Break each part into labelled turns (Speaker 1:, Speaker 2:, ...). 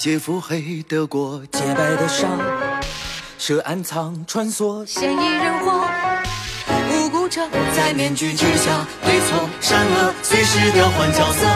Speaker 1: 劫腹黑的过，
Speaker 2: 洁白的纱，设暗藏穿梭，
Speaker 3: 嫌疑人或，无辜者在面具之下，对错善恶随时调换角色，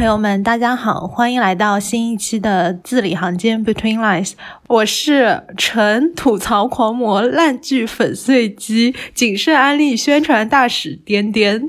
Speaker 4: 朋友们，大家好，欢迎来到新一期的字里行间 Between Lines，我是纯吐槽狂魔、烂剧粉碎机、谨慎安利宣传大使颠颠。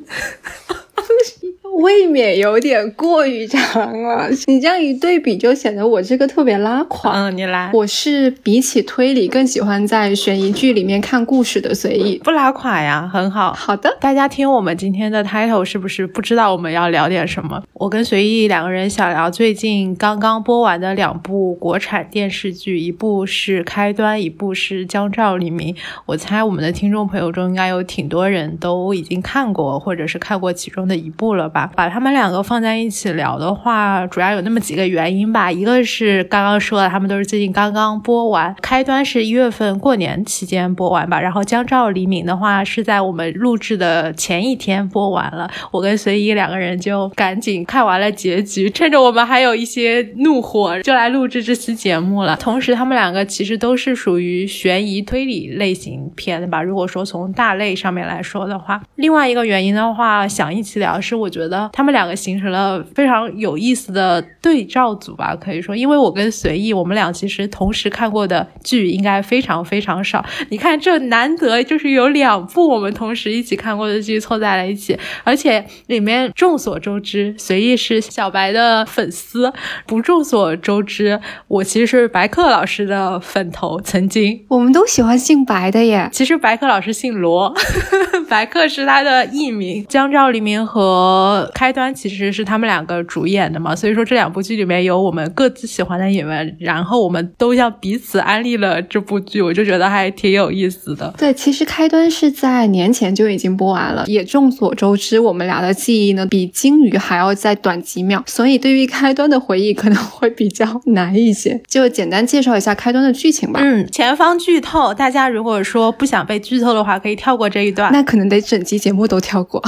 Speaker 5: 未免有点过于长了，你这样一对比，就显得我这个特别拉垮。
Speaker 4: 嗯，你来，
Speaker 5: 我是比起推理更喜欢在悬疑剧里面看故事的随意。
Speaker 4: 不拉垮呀，很好。
Speaker 5: 好的，
Speaker 4: 大家听我们今天的 title 是不是不知道我们要聊点什么？我跟随意两个人想聊最近刚刚播完的两部国产电视剧，一部是《开端》，一部是《江照黎明》。我猜我们的听众朋友中应该有挺多人都已经看过，或者是看过其中的一部了吧？把他们两个放在一起聊的话，主要有那么几个原因吧。一个是刚刚说的，他们都是最近刚刚播完，《开端》是一月份过年期间播完吧，然后《江照黎明》的话是在我们录制的前一天播完了。我跟随意两个人就赶紧看完了结局，趁着我们还有一些怒火，就来录制这期节目了。同时，他们两个其实都是属于悬疑推理类型片的吧。如果说从大类上面来说的话，另外一个原因的话，想一起聊是我觉得他们两个形成了非常有意思的对照组吧，可以说，因为我跟随意，我们俩其实同时看过的剧应该非常非常少。你看，这难得就是有两部我们同时一起看过的剧凑在了一起，而且里面众所周知，随意是小白的粉丝，不众所周知，我其实是白客老师的粉头，曾经。
Speaker 5: 我们都喜欢姓白的耶。
Speaker 4: 其实白客老师姓罗，白客是他的艺名。江照黎明和开端其实是他们两个主演的嘛，所以说这两部剧里面有我们各自喜欢的演员，然后我们都向彼此安利了这部剧，我就觉得还挺有意思的。
Speaker 5: 对，其实开端是在年前就已经播完了，也众所周知，我们俩的记忆呢比鲸鱼还要再短几秒，所以对于开端的回忆可能会比较难一些。就简单介绍一下开端的剧情吧。
Speaker 4: 嗯，前方剧透，大家如果说不想被剧透的话，可以跳过这一段。
Speaker 5: 那可能得 整期节目都跳过。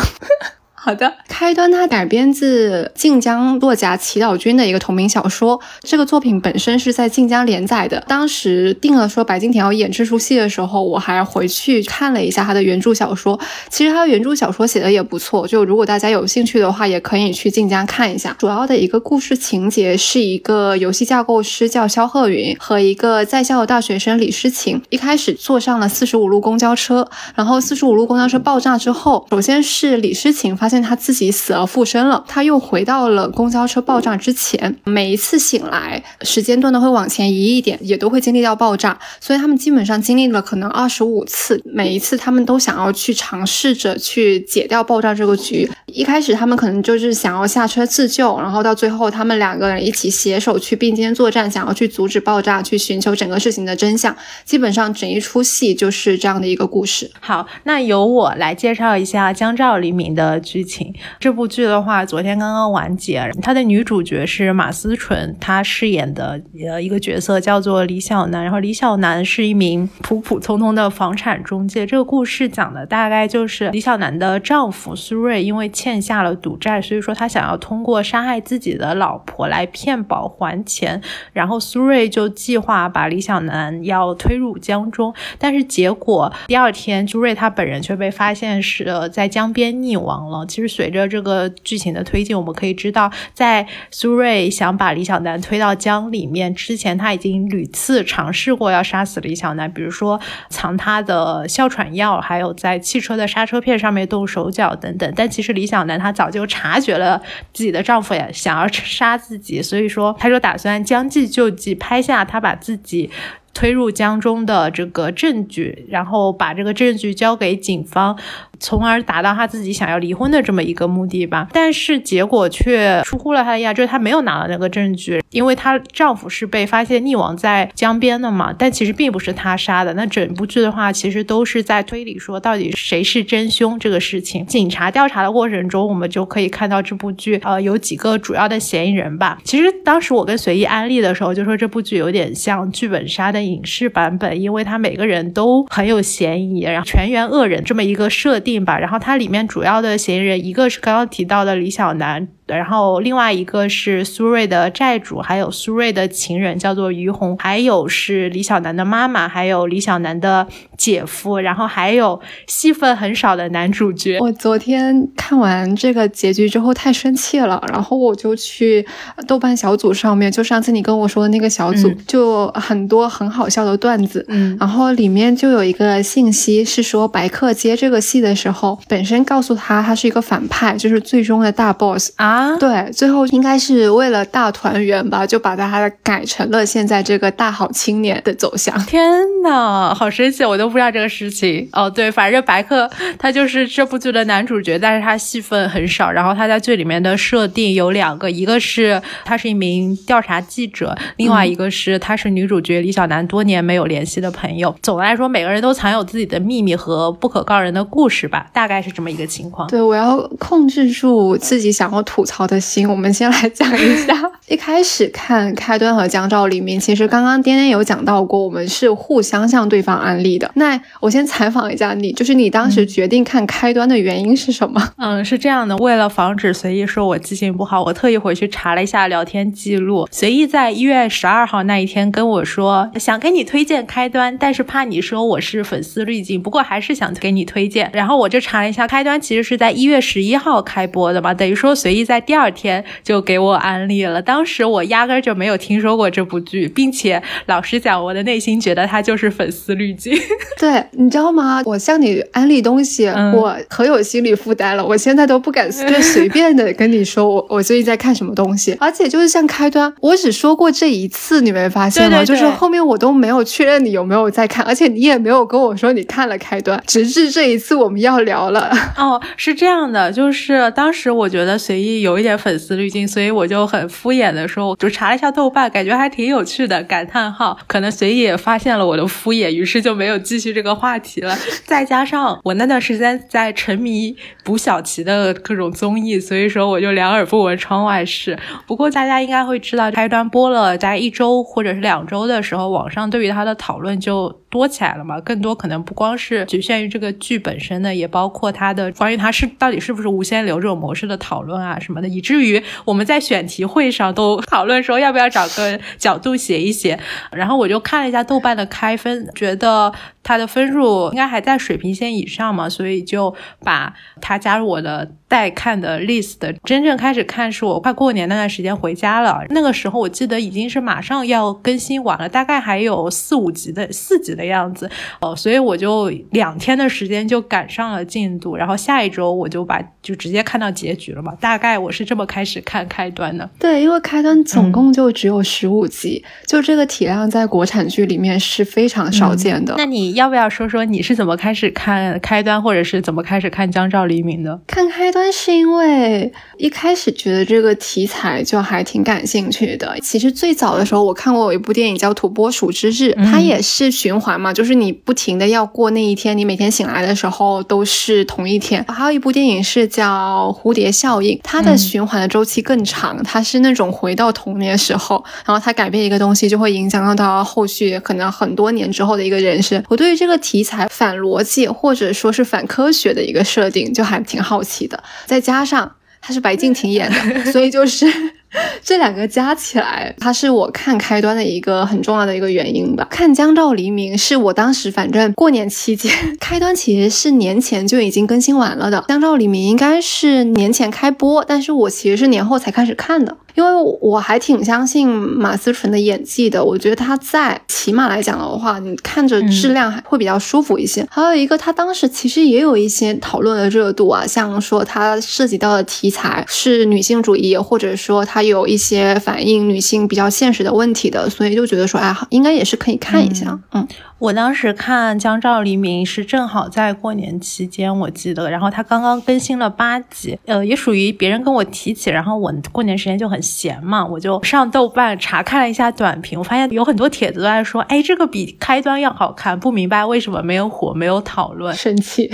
Speaker 5: 好的，开端它改编自晋江作家祈祷君的一个同名小说。这个作品本身是在晋江连载的。当时定了说白敬亭要演这出戏的时候，我还回去看了一下他的原著小说。其实他的原著小说写的也不错，就如果大家有兴趣的话，也可以去晋江看一下。主要的一个故事情节是一个游戏架构师叫肖鹤云和一个在校的大学生李诗情，一开始坐上了四十五路公交车，然后四十五路公交车爆炸之后，首先是李诗情发现现在他自己死而复生了，他又回到了公交车爆炸之前。每一次醒来，时间段都会往前移一点，也都会经历到爆炸，所以他们基本上经历了可能二十五次，每一次他们都想要去尝试着去解掉爆炸这个局。一开始他们可能就是想要下车自救，然后到最后他们两个人一起携手去并肩作战，想要去阻止爆炸，去寻求整个事情的真相。基本上整一出戏就是这样的一个故事。
Speaker 4: 好，那由我来介绍一下《江照黎明》的剧情。这部剧的话，昨天刚刚完结，它的女主角是马思纯，她饰演的呃一个角色叫做李小楠，然后李小楠是一名普普通通的房产中介。这个故事讲的大概就是李小楠的丈夫苏瑞因为欠下了赌债，所以说他想要通过杀害自己的老婆来骗保还钱，然后苏瑞就计划把李小楠要推入江中，但是结果第二天朱瑞他本人却被发现是、在江边溺亡了。其实随着这个剧情的推进，我们可以知道，在苏瑞想把李小楠推到江里面之前，他已经屡次尝试过要杀死李小楠，比如说藏他的哮喘药，还有在汽车的刹车片上面动手脚等等。但其实李小楠她早就察觉了自己的丈夫也想要杀自己，所以说她就打算将计就计，拍下他把自己。推入江中的这个证据，然后把这个证据交给警方。从而达到他自己想要离婚的这么一个目的吧，但是结果却出乎了他的意料，就是他没有拿到那个证据，因为她丈夫是被发现溺亡在江边的嘛，但其实并不是他杀的。那整部剧的话，其实都是在推理说到底谁是真凶这个事情。警察调查的过程中，我们就可以看到这部剧呃有几个主要的嫌疑人吧。其实当时我跟随意安利的时候，就说这部剧有点像剧本杀的影视版本，因为他每个人都很有嫌疑，然后全员恶人这么一个设定。吧，然后它里面主要的嫌疑人，一个是刚刚提到的李小男。然后另外一个是苏瑞的债主，还有苏瑞的情人叫做于红，还有是李小男的妈妈，还有李小男的姐夫，然后还有戏份很少的男主角。
Speaker 5: 我昨天看完这个结局之后太生气了，然后我就去豆瓣小组上面，就上次你跟我说的那个小组，就很多很好笑的段子，
Speaker 4: 嗯，
Speaker 5: 然后里面就有一个信息是说白客接这个戏的时候，本身告诉他他是一个反派，就是最终的大 boss
Speaker 4: 啊。啊，
Speaker 5: 对，最后应该是为了大团圆吧，就把他改成了现在这个大好青年的走向。
Speaker 4: 天呐，好神奇，我都不知道这个事情。哦，对，反正白客他就是这部剧的男主角，但是他戏份很少。然后他在剧里面的设定有两个，一个是他是一名调查记者，另外一个是他是女主角李小男多年没有联系的朋友。总的来说，每个人都藏有自己的秘密和不可告人的故事吧，大概是这么一个情况。
Speaker 5: 对，我要控制住自己想要吐。吐槽的心，我们先来讲一下。一开始看开端和江照黎明，其实刚刚颠颠有讲到过，我们是互相向对方安利的。那我先采访一下你，就是你当时决定看开端的原因是什么？
Speaker 4: 嗯，是这样的，为了防止随意说我记性不好，我特意回去查了一下聊天记录。随意在一月十二号那一天跟我说，想给你推荐开端，但是怕你说我是粉丝滤镜，不过还是想给你推荐。然后我就查了一下，开端其实是在一月十一号开播的嘛，等于说随意在。第二天就给我安利了，当时我压根就没有听说过这部剧，并且老实讲，我的内心觉得它就是粉丝滤镜。
Speaker 5: 对，你知道吗？我向你安利东西，我可有心理负担了，我现在都不敢就随便的跟你说我 我最近在看什么东西，而且就是像开端，我只说过这一次，你没发现吗？就是后面我都没有确认你有没有在看，而且你也没有跟我说你看了开端，直至这一次我们要聊了。
Speaker 4: 哦，是这样的，就是当时我觉得随意。有一点粉丝滤镜，所以我就很敷衍的说，我就查了一下豆瓣，感觉还挺有趣的。感叹号，可能随意也发现了我的敷衍，于是就没有继续这个话题了。再加上我那段时间在沉迷卜小琪的各种综艺，所以说我就两耳不闻窗外事。不过大家应该会知道，开端播了大概一周或者是两周的时候，网上对于他的讨论就多起来了嘛。更多可能不光是局限于这个剧本身的，也包括他的关于他是到底是不是无限流这种模式的讨论啊什么。的，以至于我们在选题会上都 讨论说要不要找个角度写一写。然后我就看了一下豆瓣的开分，觉得他的分数应该还在水平线以上嘛，所以就把他加入我的。待看的 list，真正开始看是我快过年那段时间回家了。那个时候我记得已经是马上要更新完了，大概还有四五集的四集的样子。哦，所以我就两天的时间就赶上了进度，然后下一周我就把就直接看到结局了嘛。大概我是这么开始看开端的。
Speaker 5: 对，因为开端总共就只有十五集，就这个体量在国产剧里面是非常少见的。
Speaker 4: 那你要不要说说你是怎么开始看开端，或者是怎么开始看江照黎明的？
Speaker 5: 看开端。是因为一开始觉得这个题材就还挺感兴趣的。其实最早的时候，我看过有一部电影叫《土拨鼠之日》，它也是循环嘛，就是你不停的要过那一天，你每天醒来的时候都是同一天。还有一部电影是叫《蝴蝶效应》，它的循环的周期更长，它是那种回到童年时候，然后它改变一个东西，就会影响到到后续可能很多年之后的一个人生。我对于这个题材反逻辑或者说是反科学的一个设定，就还挺好奇的。再加上他是白敬亭演的，所以就是 这两个加起来，它是我看开端的一个很重要的一个原因吧。看江照黎明是我当时反正过年期间，开端其实是年前就已经更新完了的。江照黎明应该是年前开播，但是我其实是年后才开始看的。因为我还挺相信马思纯的演技的，我觉得她在起码来讲的话，你看着质量还会比较舒服一些。还有一个，他当时其实也有一些讨论的热度啊，像说他涉及到的题材是女性主义，或者说他有一些反映女性比较现实的问题的，所以就觉得说，哎，应该也是可以看一下。嗯，
Speaker 4: 我当时看《江照黎明》是正好在过年期间，我记得，然后他刚刚更新了八集，呃，也属于别人跟我提起，然后我过年时间就很闲嘛，我就上豆瓣查看了一下短评，我发现有很多帖子都在说，哎，这个比开端要好看，不明白为什么没有火，没有讨论，
Speaker 5: 生气。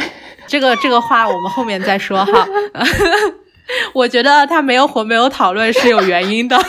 Speaker 4: 这个这个话我们后面再说哈。我觉得他没有火，没有讨论是有原因的。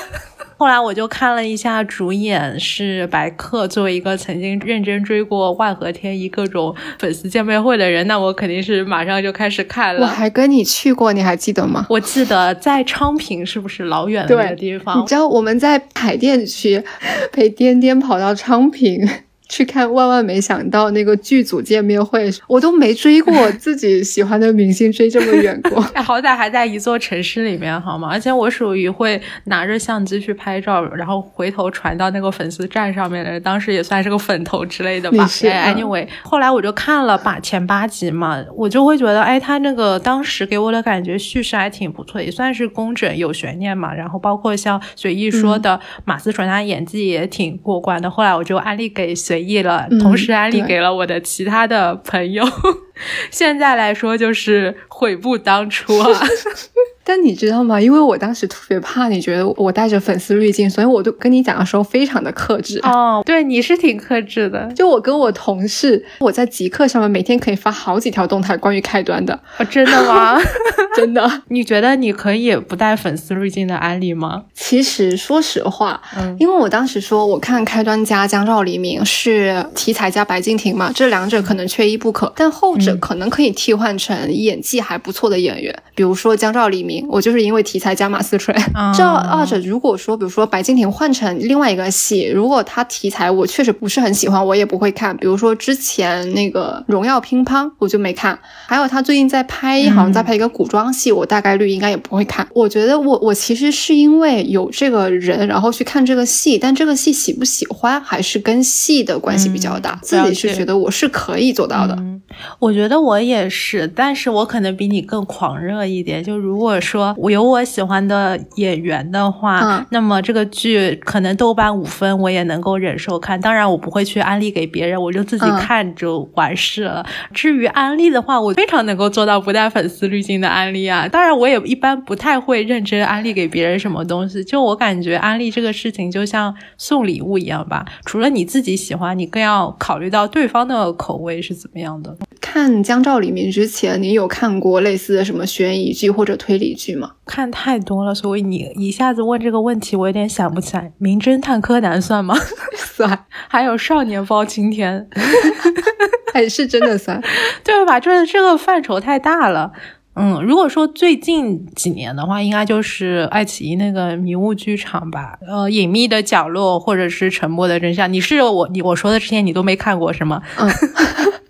Speaker 4: 后来我就看了一下，主演是白客。作为一个曾经认真追过万和天一各种粉丝见面会的人，那我肯定是马上就开始看了。
Speaker 5: 我还跟你去过，你还记得吗？
Speaker 4: 我记得在昌平，是不是老远的那个地方？
Speaker 5: 你知道我们在海淀区陪颠颠跑到昌平。去看万万没想到那个剧组见面会，我都没追过 自己喜欢的明星追这么远过。
Speaker 4: 好歹还在一座城市里面，好吗？而且我属于会拿着相机去拍照，然后回头传到那个粉丝站上面的，当时也算是个粉头之类的吧。哎，anyway，后来我就看了把前八集嘛，我就会觉得，哎，他那个当时给我的感觉叙事还挺不错，也算是工整有悬念嘛。然后包括像随意说的马思纯，他演技也挺过关的。后来我就安利给随。意了，同时安利给了我的其他的朋友。现在来说，就是悔不当初啊。
Speaker 5: 但你知道吗？因为我当时特别怕你觉得我带着粉丝滤镜，所以我都跟你讲的时候非常的克制。
Speaker 4: 哦，对，你是挺克制的。
Speaker 5: 就我跟我同事，我在极客上面每天可以发好几条动态关于开端的。
Speaker 4: 哦，真的吗？
Speaker 5: 真的。
Speaker 4: 你觉得你可以不带粉丝滤镜的安利吗？
Speaker 5: 其实说实话，嗯，因为我当时说我看开端加江照黎明是题材加白敬亭嘛，这两者可能缺一不可，但后者可能可以替换成演技还不错的演员，比如说江照黎明。我就是因为题材加马思纯，这二者如果说，比如说白敬亭换成另外一个戏，如果他题材我确实不是很喜欢，我也不会看。比如说之前那个荣耀乒乓，我就没看。还有他最近在拍，好像在拍一个古装戏，我大概率应该也不会看。我觉得我我其实是因为有这个人，然后去看这个戏，但这个戏喜不喜欢还是跟戏的关系比较大。自己是觉得我是可以做到的。
Speaker 4: 我觉得我也是，但是我可能比你更狂热一点。就如果说我有我喜欢的演员的话，那么这个剧可能豆瓣五分我也能够忍受看。当然，我不会去安利给别人，我就自己看就完事了。至于安利的话，我非常能够做到不带粉丝滤镜的安利啊。当然，我也一般不太会认真安利给别人什么东西。就我感觉，安利这个事情就像送礼物一样吧，除了你自己喜欢，你更要考虑到对方的口味是怎么样的。
Speaker 5: 看《江照黎明》之前，你有看过类似的什么悬疑剧或者推理剧吗？
Speaker 4: 看太多了，所以你一下子问这个问题，我有点想不起来。《名侦探柯南》算吗？
Speaker 5: 算。
Speaker 4: 还有《少年包青天》，
Speaker 5: 还是真的算，
Speaker 4: 对吧？就是这个范畴太大了。嗯，如果说最近几年的话，应该就是爱奇艺那个迷雾剧场吧，呃，隐秘的角落或者是沉默的真相。你是我你我说的这些你都没看过是吗？嗯，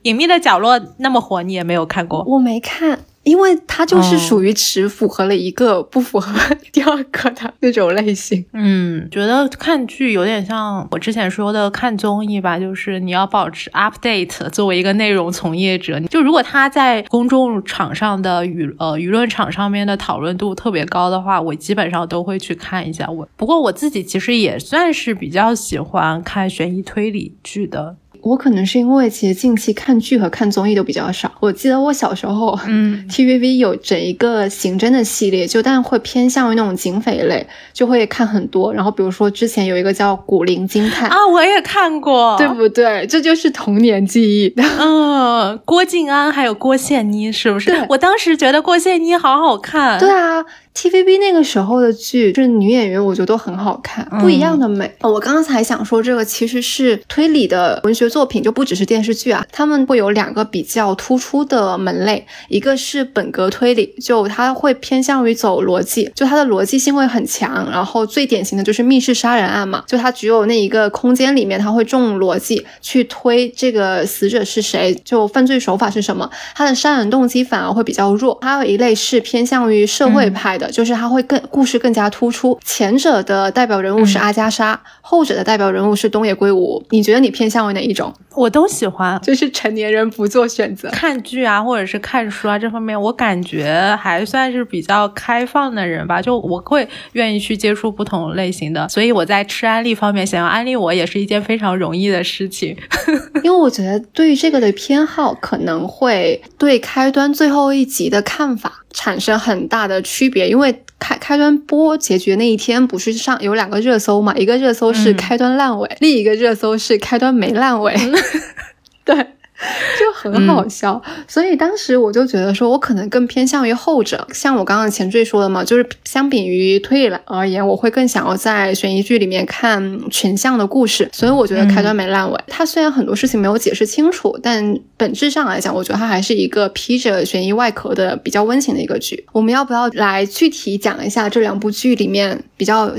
Speaker 4: 隐秘的角落那么火，你也没有看过？
Speaker 5: 我没看。因为它就是属于只符合了一个，不符合第二个的那种类型。
Speaker 4: 嗯，觉得看剧有点像我之前说的看综艺吧，就是你要保持 update。作为一个内容从业者，就如果他在公众场上的舆呃舆论场上面的讨论度特别高的话，我基本上都会去看一下。我不过我自己其实也算是比较喜欢看悬疑推理剧的。
Speaker 5: 我可能是因为其实近期看剧和看综艺都比较少。我记得我小时候，嗯，TVB 有整一个刑侦的系列，就但会偏向于那种警匪类，就会看很多。然后比如说之前有一个叫《古灵精探》
Speaker 4: 啊，我也看过，
Speaker 5: 对不对？这就是童年记忆。
Speaker 4: 嗯，郭晋安还有郭羡妮，是不是？
Speaker 5: 对，
Speaker 4: 我当时觉得郭羡妮好好看。
Speaker 5: 对啊。TVB 那个时候的剧，就是女演员，我觉得都很好看，不一样的美。我刚刚才想说，这个其实是推理的文学作品，就不只是电视剧啊。他们会有两个比较突出的门类，一个是本格推理，就它会偏向于走逻辑，就它的逻辑性会很强。然后最典型的就是密室杀人案嘛，就它只有那一个空间里面，它会重逻辑去推这个死者是谁，就犯罪手法是什么，它的杀人动机反而会比较弱。还有一类是偏向于社会派。的，就是它会更故事更加突出。前者的代表人物是阿加莎，后者的代表人物是东野圭吾。你觉得你偏向于哪一种？
Speaker 4: 我都喜欢，
Speaker 5: 就是成年人不做选择，
Speaker 4: 看剧啊，或者是看书啊这方面，我感觉还算是比较开放的人吧。就我会愿意去接触不同类型的，所以我在吃安利方面，想要安利我也是一件非常容易的事情。
Speaker 5: 因为我觉得对于这个的偏好，可能会对开端最后一集的看法产生很大的区别。因为开开端播结局那一天，不是上有两个热搜嘛？一个热搜是开端烂尾，另一个热搜是开端没烂尾。对。就很好笑，所以当时我就觉得说，我可能更偏向于后者。像我刚刚前缀说的嘛，就是相比于推理而言，我会更想要在悬疑剧里面看群像的故事。所以我觉得开端没烂尾。它虽然很多事情没有解释清楚，但本质上来讲，我觉得它还是一个披着悬疑外壳的比较温情的一个剧。我们要不要来具体讲一下这两部剧里面比较？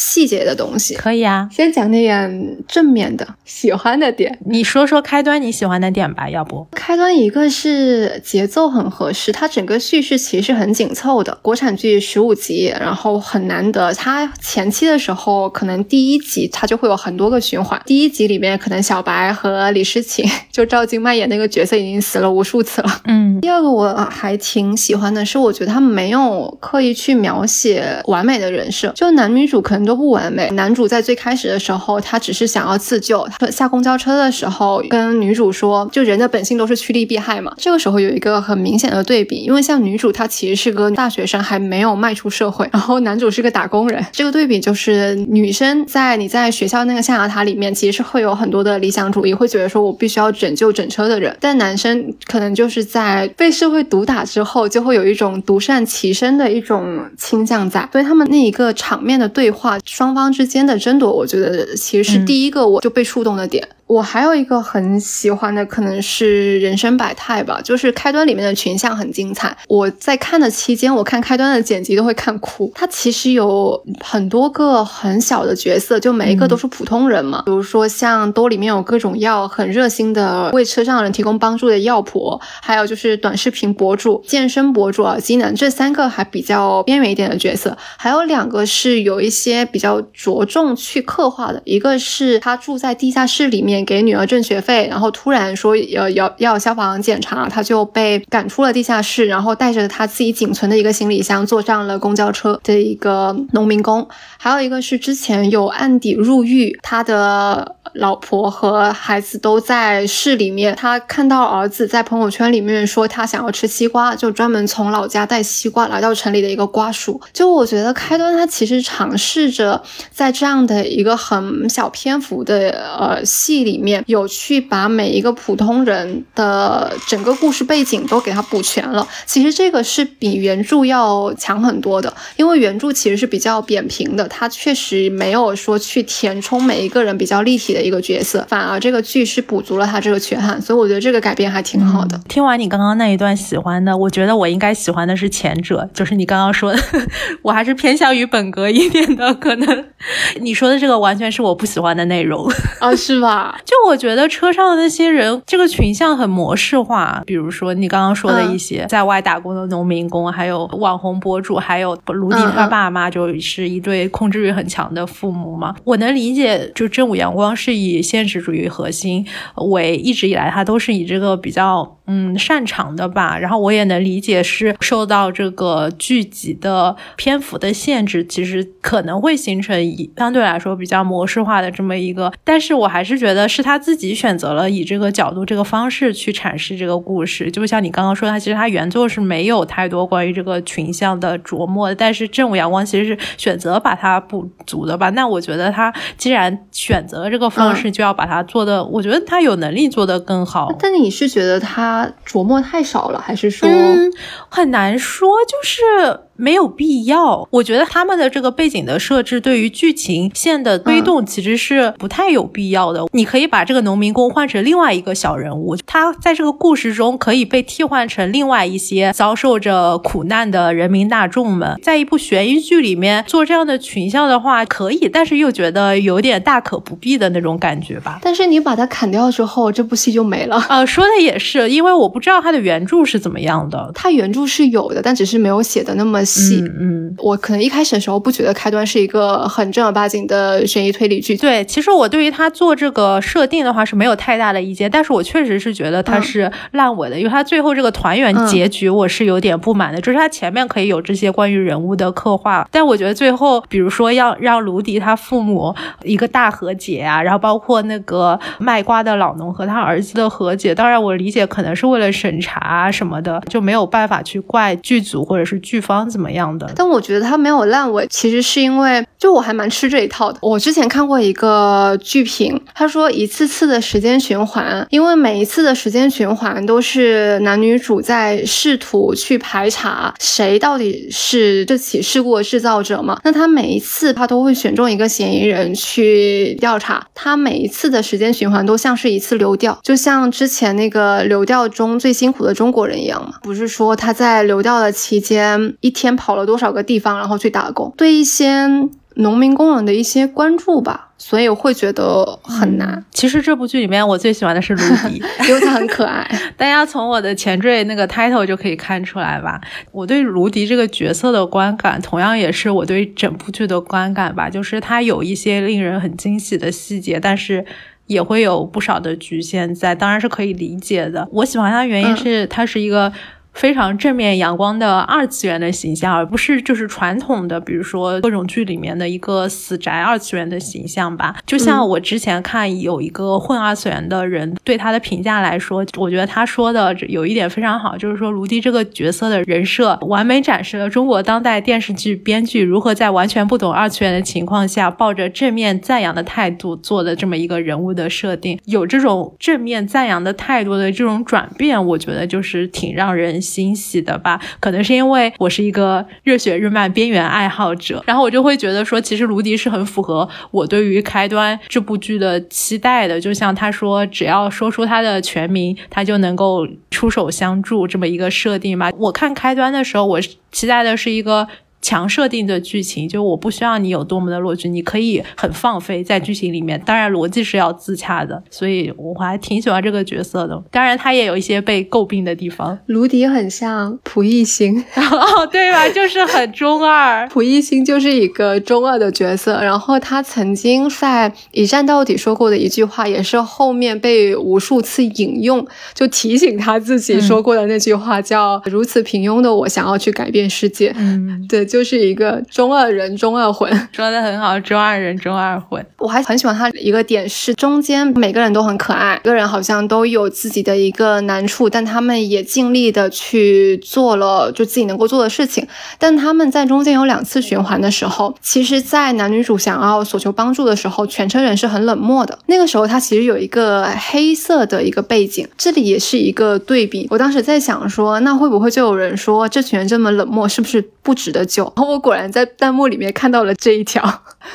Speaker 5: 细节的东西
Speaker 4: 可以啊，
Speaker 5: 先讲点正面的，喜欢的点。
Speaker 4: 你说说开端你喜欢的点吧，要不？
Speaker 5: 开端一个是节奏很合适，它整个叙事其实很紧凑的。国产剧十五集，然后很难得。它前期的时候，可能第一集它就会有很多个循环。第一集里面，可能小白和李诗情 就赵今麦演那个角色已经死了无数次了。
Speaker 4: 嗯。
Speaker 5: 第二个我还挺喜欢的是，我觉得他没有刻意去描写完美的人设，就男女主可能都。不完美。男主在最开始的时候，他只是想要自救。他下公交车的时候，跟女主说：“就人的本性都是趋利避害嘛。”这个时候有一个很明显的对比，因为像女主她其实是个大学生，还没有迈出社会，然后男主是个打工人。这个对比就是女生在你在学校那个象牙塔里面，其实是会有很多的理想主义，会觉得说我必须要拯救整车的人。但男生可能就是在被社会毒打之后，就会有一种独善其身的一种倾向在。所以他们那一个场面的对话。双方之间的争夺，我觉得其实是第一个我就被触动的点。我还有一个很喜欢的，可能是人生百态吧，就是开端里面的群像很精彩。我在看的期间，我看开端的剪辑都会看哭。它其实有很多个很小的角色，就每一个都是普通人嘛。比如说像兜里面有各种药，很热心的为车上人提供帮助的药婆，还有就是短视频博主、健身博主啊，机能这三个还比较边缘一点的角色。还有两个是有一些比较着重去刻画的，一个是他住在地下室里面。给女儿挣学费，然后突然说要要要消防检查，他就被赶出了地下室，然后带着他自己仅存的一个行李箱坐上了公交车的一个农民工。还有一个是之前有案底入狱，他的老婆和孩子都在市里面，他看到儿子在朋友圈里面说他想要吃西瓜，就专门从老家带西瓜来到城里的一个瓜叔。就我觉得开端他其实尝试着在这样的一个很小篇幅的呃戏里。里面有去把每一个普通人的整个故事背景都给他补全了。其实这个是比原著要强很多的，因为原著其实是比较扁平的，它确实没有说去填充每一个人比较立体的一个角色，反而这个剧是补足了他这个缺憾。所以我觉得这个改编还挺好的。
Speaker 4: 听完你刚刚那一段喜欢的，我觉得我应该喜欢的是前者，就是你刚刚说的，我还是偏向于本格一点的。可能你说的这个完全是我不喜欢的内容
Speaker 5: 啊，是吧？
Speaker 4: 就我觉得车上的那些人，这个群像很模式化。比如说你刚刚说的一些在外打工的农民工，还有网红博主，还有卢迪他爸妈，就是一对控制欲很强的父母嘛。我能理解，就正午阳光是以现实主义核心为，一直以来他都是以这个比较。嗯，擅长的吧。然后我也能理解，是受到这个剧集的篇幅的限制，其实可能会形成一相对来说比较模式化的这么一个。但是我还是觉得是他自己选择了以这个角度、这个方式去阐释这个故事。就像你刚刚说，他其实他原作是没有太多关于这个群像的琢磨的，但是正午阳光其实是选择把它补足的吧。那我觉得他既然选择了这个方式，就要把它做的，我觉得他有能力做得更好。
Speaker 5: 但你是觉得他？琢磨太少了，还是说
Speaker 4: 很难说？就是没有必要。我觉得他们的这个背景的设置对于剧情线的推动其实是不太有必要的。你可以把这个农民工换成另外一个小人物，他在这个故事中可以被替换成另外一些遭受着苦难的人民大众们。在一部悬疑剧里面做这样的群像的话，可以，但是又觉得有点大可不必的那种感觉吧。
Speaker 5: 但是你把它砍掉之后，这部戏就没了。
Speaker 4: 呃，说的也是，因为。我不知道它的原著是怎么样的，
Speaker 5: 它原著是有的，但只是没有写的那么戏。
Speaker 4: 嗯，
Speaker 5: 我可能一开始的时候不觉得开端是一个很正儿八经的悬疑推理剧。
Speaker 4: 对，其实我对于他做这个设定的话是没有太大的意见，但是我确实是觉得他是烂尾的，因为他最后这个团圆结局我是有点不满的，就是他前面可以有这些关于人物的刻画，但我觉得最后，比如说要让卢迪他父母一个大和解啊，然后包括那个卖瓜的老农和他儿子的和解，当然我理解可能是为了审查什么的，就没有办法去怪剧组或者是剧方怎么怎么样的。
Speaker 5: 但我觉得它没有烂尾，其实是因为就我还蛮吃这一套的。我之前看过一个剧评，他说一次次的时间循环，因为每一次的时间循环都是男女主在试图去排查谁到底是这起事故的制造者嘛。那他每一次他都会选中一个嫌疑人去调查，他每一次的时间循环都像是一次流调，就像之前那个流调中最辛苦的中国人一样嘛。不是说他在流调的期间一天跑了多少个地方，然后去打工，对一些农民工人的一些关注吧。所以我会觉得很难。
Speaker 4: 其实这部剧里面我最喜欢的是卢迪，
Speaker 5: 因为他很可爱。
Speaker 4: 大家从我的前缀那个 title 就可以看出来吧。我对卢迪这个角色的观感，同样也是我对整部剧的观感吧。就是他有一些令人很惊喜的细节，但是也会有不少的局限在，当然是可以理解的。我喜欢他的原因是他是一个。非常正面阳光的二次元的形象，而不是就是传统的，比如说各种剧里面的一个死宅二次元的形象吧。就像我之前看有一个混二次元的人对他的评价来说，我觉得他说的有一点非常好，就是说卢迪这个角色的人设完美展示了中国当代电视剧编剧如何在完全不懂二次元的情况下，抱着正面赞扬的态度做的这么一个人物的设定。有这种正面赞扬的态度的这种转变，我觉得就是挺让人。欣喜的吧，可能是因为我是一个热血日漫边缘爱好者，然后我就会觉得说，其实卢迪是很符合我对于开端这部剧的期待的。就像他说，只要说出他的全名，他就能够出手相助这么一个设定吧。我看开端的时候，我期待的是一个。强设定的剧情，就我不需要你有多么的逻辑，你可以很放飞在剧情里面。当然逻辑是要自洽的，所以我还挺喜欢这个角色的。当然他也有一些被诟病的地方。
Speaker 5: 卢迪很像蒲熠星，
Speaker 4: 哦，对吧？就是很中二。
Speaker 5: 蒲熠星就是一个中二的角色。然后他曾经在一战到底说过的一句话，也是后面被无数次引用，就提醒他自己说过的那句话，叫“如此平庸的我想要去改变世界”。
Speaker 4: 嗯，
Speaker 5: 对。就是一个中二人，中二魂，
Speaker 4: 说的很好，中二人，中二魂。
Speaker 5: 我还很喜欢他一个点是，中间每个人都很可爱，每个人好像都有自己的一个难处，但他们也尽力的去做了就自己能够做的事情。但他们在中间有两次循环的时候，其实，在男女主想要索求帮助的时候，全车人是很冷漠的。那个时候，他其实有一个黑色的一个背景，这里也是一个对比。我当时在想说，那会不会就有人说，这群人这么冷漠，是不是不值得救？然后我果然在弹幕里面看到了这一条，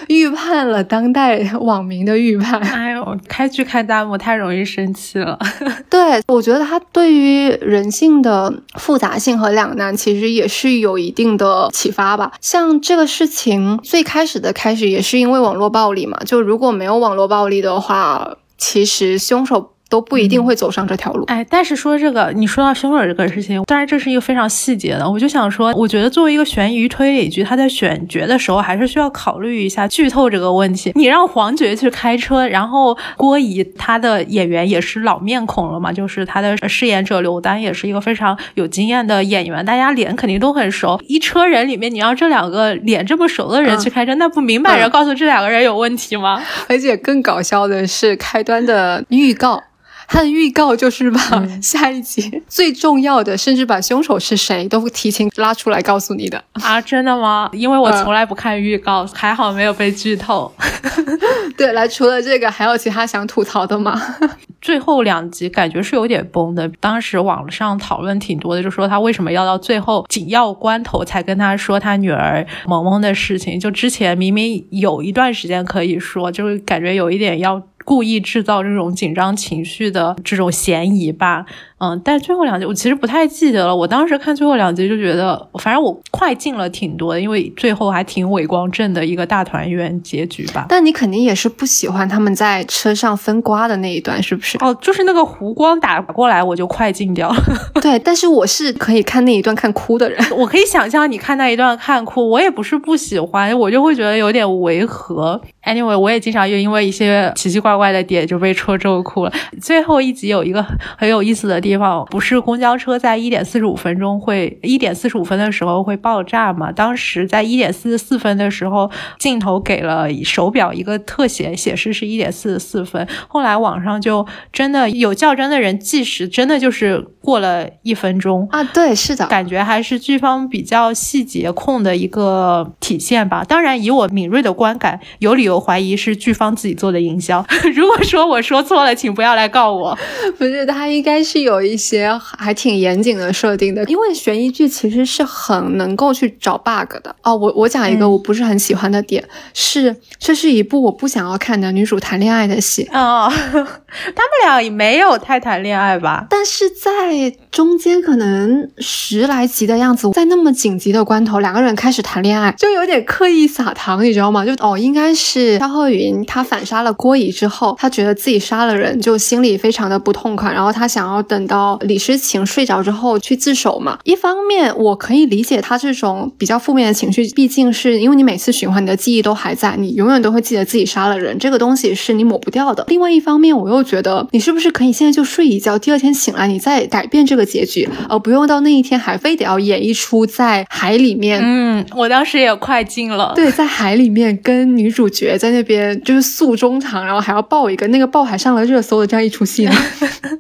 Speaker 5: 预判了当代网民的预判。
Speaker 4: 哎呦，开剧看弹幕太容易生气了。
Speaker 5: 对，我觉得他对于人性的复杂性和两难，其实也是有一定的启发吧。像这个事情最开始的开始，也是因为网络暴力嘛。就如果没有网络暴力的话，其实凶手。都不一定会走上这条路。
Speaker 4: 哎，但是说这个，你说到凶手这个事情，当然这是一个非常细节的。我就想说，我觉得作为一个悬疑推理剧，他在选角的时候还是需要考虑一下剧透这个问题。你让黄觉去开车，然后郭怡他的演员也是老面孔了嘛，就是他的饰演者刘丹也是一个非常有经验的演员，大家脸肯定都很熟。一车人里面，你让这两个脸这么熟的人去开车，那不明摆着告诉这两个人有问题吗？
Speaker 5: 而且更搞笑的是，开端的预告。他的预告就是把 下一集最重要的，甚至把凶手是谁都提前拉出来告诉你的
Speaker 4: 啊！真的吗？因为我从来不看预告，还好没有被剧透。
Speaker 5: 对，来，除了这个，还有其他想吐槽的吗？
Speaker 4: 最后两集感觉是有点崩的，当时网上讨论挺多的，就说他为什么要到最后紧要关头才跟他说他女儿萌萌的事情？就之前明明有一段时间可以说，就是感觉有一点要。故意制造这种紧张情绪的这种嫌疑吧。嗯，但最后两集我其实不太记得了。我当时看最后两集就觉得，反正我快进了挺多的，因为最后还挺伟光正的一个大团圆结局吧。
Speaker 5: 但你肯定也是不喜欢他们在车上分瓜的那一段，是不是？
Speaker 4: 哦，就是那个湖光打过来，我就快进掉了。
Speaker 5: 对，但是我是可以看那一段看哭的人，
Speaker 4: 我可以想象你看那一段看哭，我也不是不喜欢，我就会觉得有点违和。Anyway，我也经常又因为一些奇奇怪怪的点就被戳中哭了。最后一集有一个很有意思的地方，不是公交车在一点四十五分钟会一点四十五分的时候会爆炸嘛？当时在一点四十四分的时候，镜头给了手表一个特写，显示是一点四十四分。后来网上就真的有较真的人计时，真的就是过了一分钟
Speaker 5: 啊。对，是的，
Speaker 4: 感觉还是剧方比较细节控的一个体现吧。当然，以我敏锐的观感，有理由。怀疑是剧方自己做的营销。如果说我说错了，请不要来告我。
Speaker 5: 不是，他应该是有一些还挺严谨的设定的，因为悬疑剧其实是很能够去找 bug 的。哦，我我讲一个我不是很喜欢的点，是这是一部我不想要看的女主谈恋爱的戏。
Speaker 4: 哦，他们俩也没有太谈恋爱吧？
Speaker 5: 但是在中间可能十来集的样子，在那么紧急的关头，两个人开始谈恋爱，就有点刻意撒糖，你知道吗？就哦，应该是。是肖鹤云，他反杀了郭乙之后，他觉得自己杀了人，就心里非常的不痛快，然后他想要等到李诗情睡着之后去自首嘛。一方面，我可以理解他这种比较负面的情绪，毕竟是因为你每次循环你的记忆都还在，你永远都会记得自己杀了人，这个东西是你抹不掉的。另外一方面，我又觉得你是不是可以现在就睡一觉，第二天醒来你再改变这个结局，而不用到那一天还非得要演一出在海里面。
Speaker 4: 嗯，我当时也快进了。
Speaker 5: 对，在海里面跟女主角。在那边就是诉衷肠，然后还要抱一个，那个抱还上了热搜的这样一出戏呢。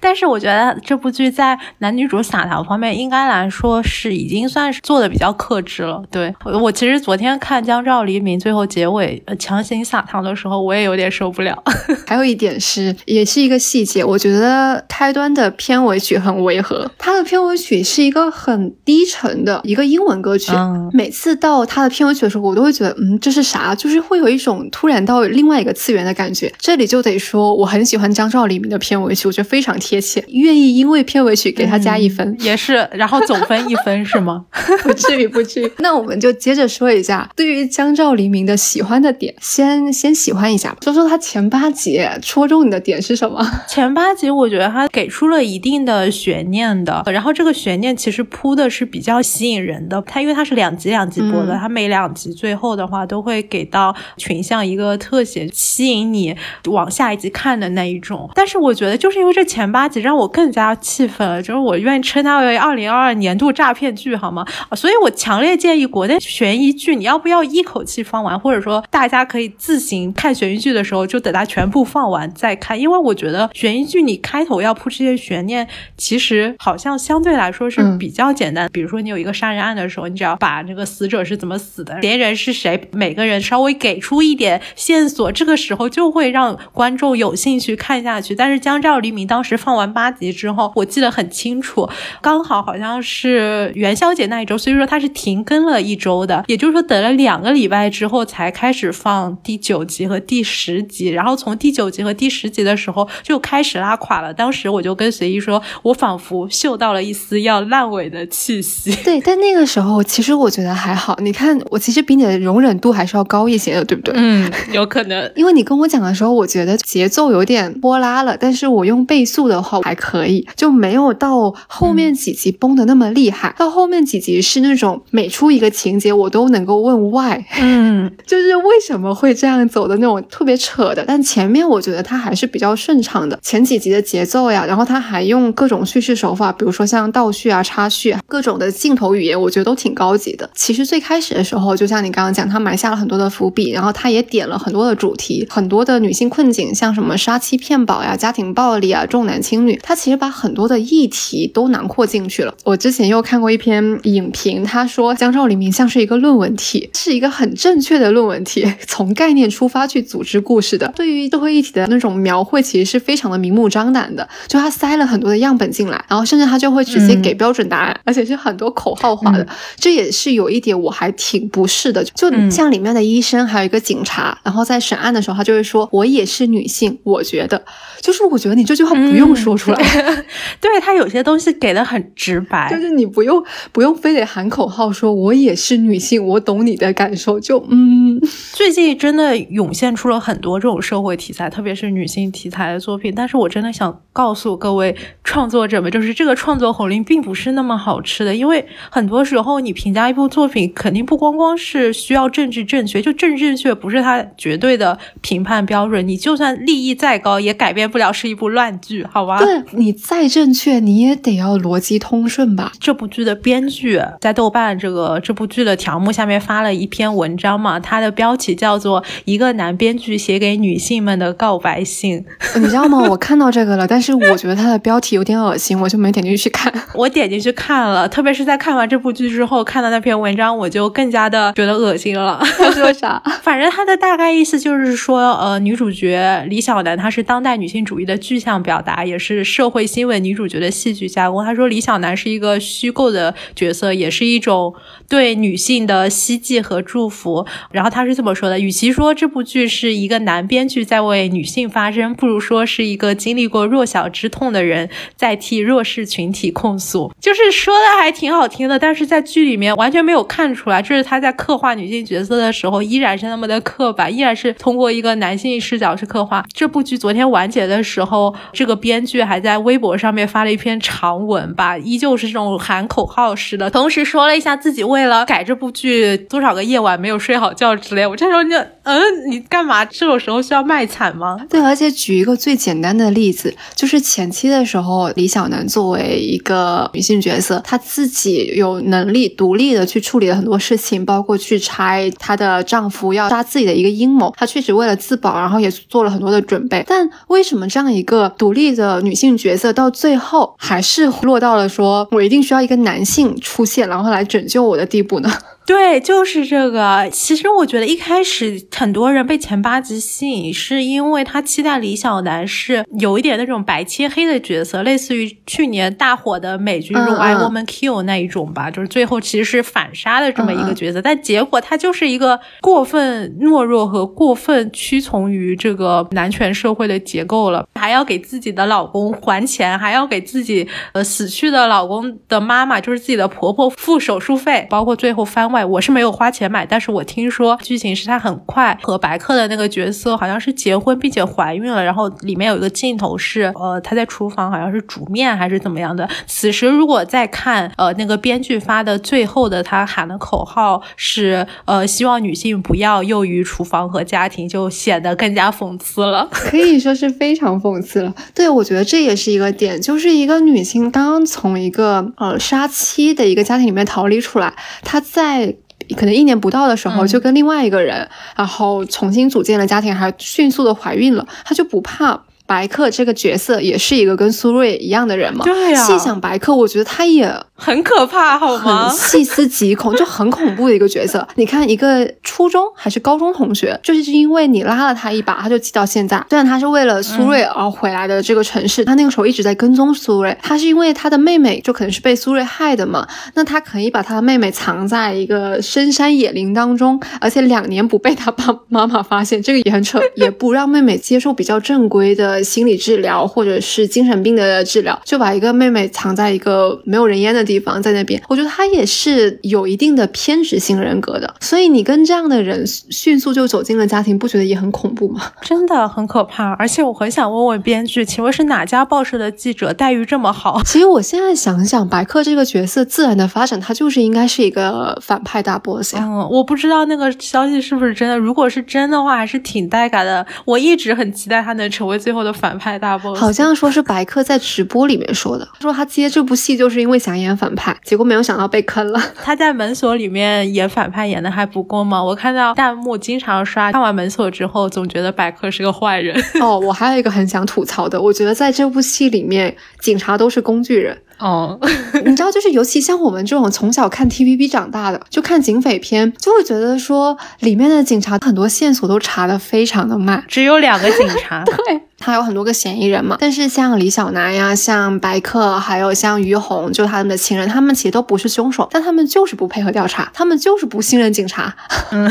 Speaker 4: 但是我觉得这部剧在男女主撒糖方面，应该来说是已经算是做的比较克制了。对我其实昨天看《江照黎明》最后结尾强行撒糖的时候，我也有点受不了。
Speaker 5: 还有一点是，也是一个细节，我觉得开端的片尾曲很违和。它的片尾曲是一个很低沉的一个英文歌曲，每次到它的片尾曲的时候，我都会觉得，嗯，这是啥？就是会有一种突然到另外一个次元的感觉。这里就得说，我很喜欢《江照黎明》的片尾曲，我觉得非。非常贴切，愿意因为片尾曲给他加一分，
Speaker 4: 也是，然后总分一分是吗？
Speaker 5: 不至于，不至于。那我们就接着说一下，对于江照黎明的喜欢的点，先先喜欢一下，说说他前八集戳中你的点是什么？
Speaker 4: 前八集我觉得他给出了一定的悬念的，然后这个悬念其实铺的是比较吸引人的。他因为他是两集两集播的，他每两集最后的话都会给到群像一个特写，吸引你往下一集看的那一种。但是我觉得就是因为这。前八集让我更加气愤了，就是我愿意称它为二零二二年度诈骗剧，好吗？所以我强烈建议国内悬疑剧，你要不要一口气放完，或者说大家可以自行看悬疑剧的时候，就等它全部放完再看，因为我觉得悬疑剧你开头要铺这些悬念，其实好像相对来说是比较简单。比如说你有一个杀人案的时候，你只要把这个死者是怎么死的，嫌疑人是谁，每个人稍微给出一点线索，这个时候就会让观众有兴趣看下去。但是江照黎明当当时放完八集之后，我记得很清楚，刚好好像是元宵节那一周，所以说它是停更了一周的，也就是说等了两个礼拜之后才开始放第九集和第十集，然后从第九集和第十集的时候就开始拉垮了。当时我就跟随意说，我仿佛嗅到了一丝要烂尾的气息。
Speaker 5: 对，但那个时候其实我觉得还好，你看我其实比你的容忍度还是要高一些的，对不对？
Speaker 4: 嗯，有可能，
Speaker 5: 因为你跟我讲的时候，我觉得节奏有点波拉了，但是我用倍。速的话还可以，就没有到后面几集崩的那么厉害。到后面几集是那种每出一个情节我都能够问 why，
Speaker 4: 嗯，
Speaker 5: 就是为什么会这样走的那种特别扯的。但前面我觉得它还是比较顺畅的，前几集的节奏呀，然后他还用各种叙事手法，比如说像倒叙啊、插叙，各种的镜头语言，我觉得都挺高级的。其实最开始的时候，就像你刚刚讲，他埋下了很多的伏笔，然后他也点了很多的主题，很多的女性困境，像什么杀妻骗保呀、家庭暴力啊。重男轻女，他其实把很多的议题都囊括进去了。我之前又看过一篇影评，他说江照黎明像是一个论文题，是一个很正确的论文题，从概念出发去组织故事的。对于社会议题的那种描绘，其实是非常的明目张胆的。就他塞了很多的样本进来，然后甚至他就会直接给标准答案，而且是很多口号化的。这也是有一点我还挺不适的。就像里面的医生，还有一个警察，然后在审案的时候，他就会说：“我也是女性，我觉得。”就是我觉得你这句话。不用说出来。
Speaker 4: 对 他有些东西给的很直白，
Speaker 5: 就是你不用不用非得喊口号说“我也是女性，我懂你的感受”。就嗯，
Speaker 4: 最近真的涌现出了很多这种社会题材，特别是女性题材的作品。但是我真的想告诉各位创作者们，就是这个创作红利并不是那么好吃的，因为很多时候你评价一部作品，肯定不光光是需要政治正确，就政治正确不是它绝对的评判标准。你就算利益再高，也改变不了是一部乱剧，好吧？
Speaker 5: 对你再正确，你也得要逻辑通顺吧。
Speaker 4: 这部剧的编剧在豆瓣这个这部剧的条目下面发了一篇文章嘛，它的标题叫做《一个男编剧写给女性们的告白信》。
Speaker 5: 你知道吗？我看到这个了，但是我觉得它的标题有点恶心，我就没点进去看。
Speaker 4: 我点进去看了，特别是在看完这部剧之后，看到那篇文章，我就更加的觉得恶心了。
Speaker 5: 他说啥？
Speaker 4: 反正他的大概意思就是说，呃，女主角李小男她是当代女性主义的具象表达，也是社会新闻女主角的戏剧加工。他说李小男是一个虚构的角色，也是一种对女性的希冀和祝福。然后他是这么说的：，与其说这部剧是一个男编剧在为女性发声，不如说是一个经历过弱小之痛的人在替弱势群体控诉。就是说的还挺好听的，但是在剧里面完全没有看出来，这是他在刻画女性角色的时候依然是那么的刻板，依然是通过一个男性视角去刻画。这部剧昨天完结的时候，这个编剧还在微博上面发了一篇长文吧，依旧是这种喊口号式的，同时说了一下自己为了改这部剧多少个夜晚没有睡好觉之类。我这时候就，嗯，你干嘛？这种时候需要卖惨吗？
Speaker 5: 对，而且举一个最简单的例子，就是前期的时候，李小男作为一个女性角色，她自己有能力独立的去处理了很多事情，包括去拆她的丈夫要杀自己的一个阴谋，她确实为了自保，然后也做了很多的准备。但为什么这样一个独立的女性角色，到最后还是落到了说我一定需要一个男性出现，然后来拯救我的地步呢？
Speaker 4: 对，就是这个。其实我觉得一开始很多人被前八集吸引，是因为他期待李小男是有一点那种白切黑的角色，类似于去年大火的美剧《I Woman Kill》那一种吧，就是最后其实是反杀的这么一个角色。但结果他就是一个过分懦弱和过分屈从于这个男权社会的结构了，还要给自己的老公还钱，还要给自己呃死去的老公的妈妈，就是自己的婆婆付手术费，包括最后番外。我是没有花钱买，但是我听说剧情是他很快和白客的那个角色好像是结婚并且怀孕了，然后里面有一个镜头是呃他在厨房好像是煮面还是怎么样的。此时如果再看呃那个编剧发的最后的他喊的口号是呃希望女性不要囿于厨房和家庭，就显得更加讽刺了，
Speaker 5: 可以说是非常讽刺了。对，我觉得这也是一个点，就是一个女性刚刚从一个呃杀妻的一个家庭里面逃离出来，她在。可能一年不到的时候，就跟另外一个人，然后重新组建了家庭，还迅速的怀孕了，她就不怕。白客这个角色也是一个跟苏瑞一样的人嘛？
Speaker 4: 对呀。
Speaker 5: 细想白客，我觉得他也
Speaker 4: 很可怕，好吗？
Speaker 5: 细思极恐，就很恐怖的一个角色。你看，一个初中还是高中同学，就是因为你拉了他一把，他就记到现在。虽然他是为了苏瑞而回来的这个城市，他那个时候一直在跟踪苏瑞。他是因为他的妹妹就可能是被苏瑞害的嘛？那他可以把他的妹妹藏在一个深山野林当中，而且两年不被他爸爸妈妈发现，这个也很扯，也不让妹妹接受比较正规的。心理治疗或者是精神病的治疗，就把一个妹妹藏在一个没有人烟的地方，在那边。我觉得他也是有一定的偏执性人格的，所以你跟这样的人迅速就走进了家庭，不觉得也很恐怖吗？
Speaker 4: 真的很可怕。而且我很想问问编剧，请问是哪家报社的记者待遇这么好？
Speaker 5: 其实我现在想想，白客这个角色自然的发展，他就是应该是一个反派大 boss。
Speaker 4: 嗯，我不知道那个消息是不是真的。如果是真的话，还是挺带感的。我一直很期待他能成为最后的反派大 boss。
Speaker 5: 好像说是白客在直播里面说的，说他接这部戏就是因为想演反派，结果没有想到被坑了。
Speaker 4: 他在门锁里面演反派演的还不够吗？我看到弹幕经常刷，看完门锁之后总觉得白客是个坏人。
Speaker 5: 哦，我还有一个很想吐槽的，我觉得在这部戏里面，警察都是工具人。
Speaker 4: 哦，
Speaker 5: 你知道，就是尤其像我们这种从小看 TVB 长大的，就看警匪片，就会觉得说里面的警察很多线索都查的非常的慢，
Speaker 4: 只有两个警察。
Speaker 5: 对。他有很多个嫌疑人嘛，但是像李小男呀、像白客，还有像于红，就他们的亲人，他们其实都不是凶手，但他们就是不配合调查，他们就是不信任警察，
Speaker 4: 嗯，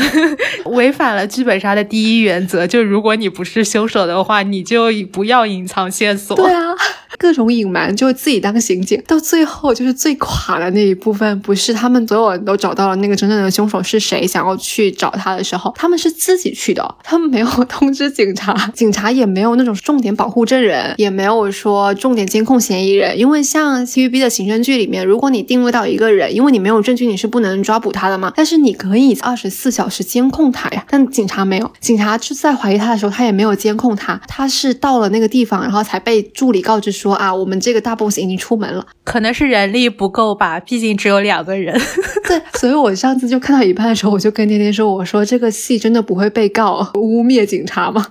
Speaker 4: 违反了剧本杀的第一原则，就如果你不是凶手的话，你就不要隐藏线索。
Speaker 5: 对啊，各种隐瞒，就自己当刑警，到最后就是最垮的那一部分，不是他们所有人都找到了那个真正的凶手是谁，想要去找他的时候，他们是自己去的，他们没有 通知警察，警察也没有那种。重点保护证人也没有说重点监控嫌疑人，因为像 TVB 的刑侦剧里面，如果你定位到一个人，因为你没有证据，你是不能抓捕他的嘛。但是你可以二十四小时监控他呀。但警察没有，警察是在怀疑他的时候，他也没有监控他，他是到了那个地方，然后才被助理告知说啊，我们这个大 boss 已经出门了。
Speaker 4: 可能是人力不够吧，毕竟只有两个人。
Speaker 5: 对，所以我上次就看到一半的时候，我就跟天天说，我说这个戏真的不会被告污蔑警察吗？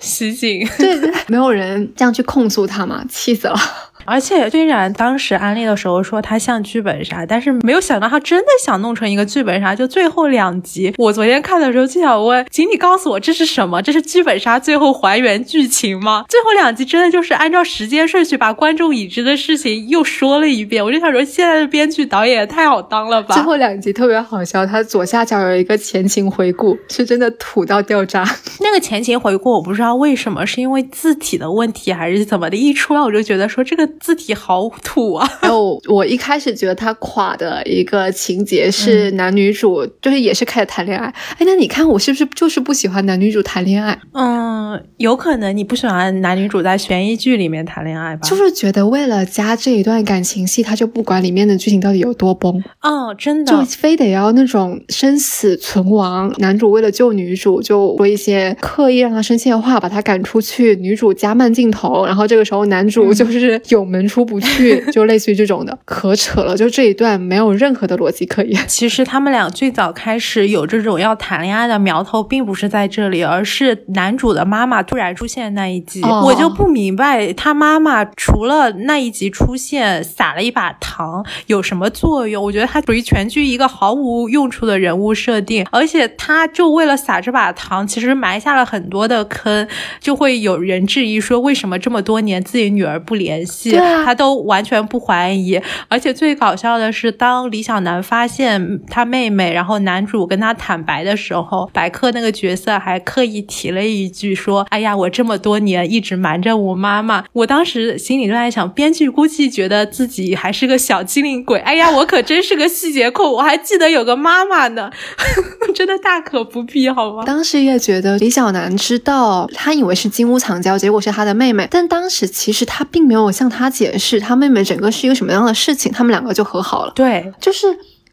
Speaker 4: 袭警。
Speaker 5: 对对。没有人这样去控诉他吗？气死了。
Speaker 4: 而且虽然当时安利的时候说它像剧本杀，但是没有想到它真的想弄成一个剧本杀。就最后两集，我昨天看的时候就想问，请你告诉我这是什么？这是剧本杀最后还原剧情吗？最后两集真的就是按照时间顺序把观众已知的事情又说了一遍。我就想说，现在的编剧导演也太好当了吧！
Speaker 5: 最后两集特别好笑，它左下角有一个前情回顾，是真的土到掉渣。
Speaker 4: 那个前情回顾我不知道为什么，是因为字体的问题还是怎么的？一出来我就觉得说这个。字体好土啊！
Speaker 5: 然 后我一开始觉得他垮的一个情节是男女主就是也是开始谈恋爱。哎，那你看我是不是就是不喜欢男女主谈恋爱？
Speaker 4: 嗯，有可能你不喜欢男女主在悬疑剧里面谈恋爱吧？
Speaker 5: 就是觉得为了加这一段感情戏，他就不管里面的剧情到底有多崩。
Speaker 4: 哦，真的，
Speaker 5: 就非得要那种生死存亡。男主为了救女主，就说一些刻意让她生气的话，把她赶出去。女主加慢镜头，然后这个时候男主就是有。门出不去，就类似于这种的，可扯了。就这一段没有任何的逻辑可言。
Speaker 4: 其实他们俩最早开始有这种要谈恋爱的苗头，并不是在这里，而是男主的妈妈突然出现那一集，我就不明白他妈妈除了那一集出现撒了一把糖有什么作用？我觉得他属于全剧一个毫无用处的人物设定，而且他就为了撒这把糖，其实埋下了很多的坑，就会有人质疑说，为什么这么多年自己女儿不联系？他都完全不怀疑，而且最搞笑的是，当李小男发现他妹妹，然后男主跟他坦白的时候，白客那个角色还刻意提了一句说：“哎呀，我这么多年一直瞒着我妈妈。”我当时心里就在想，编剧估计觉得自己还是个小机灵鬼。哎呀，我可真是个细节控，我还记得有个妈妈呢，真的大可不必，好吗？
Speaker 5: 当时也觉得李小男知道，他以为是金屋藏娇，结果是他的妹妹，但当时其实他并没有向他解。释他妹妹整个是一个什么样的事情？他们两个就和好了。
Speaker 4: 对，
Speaker 5: 就是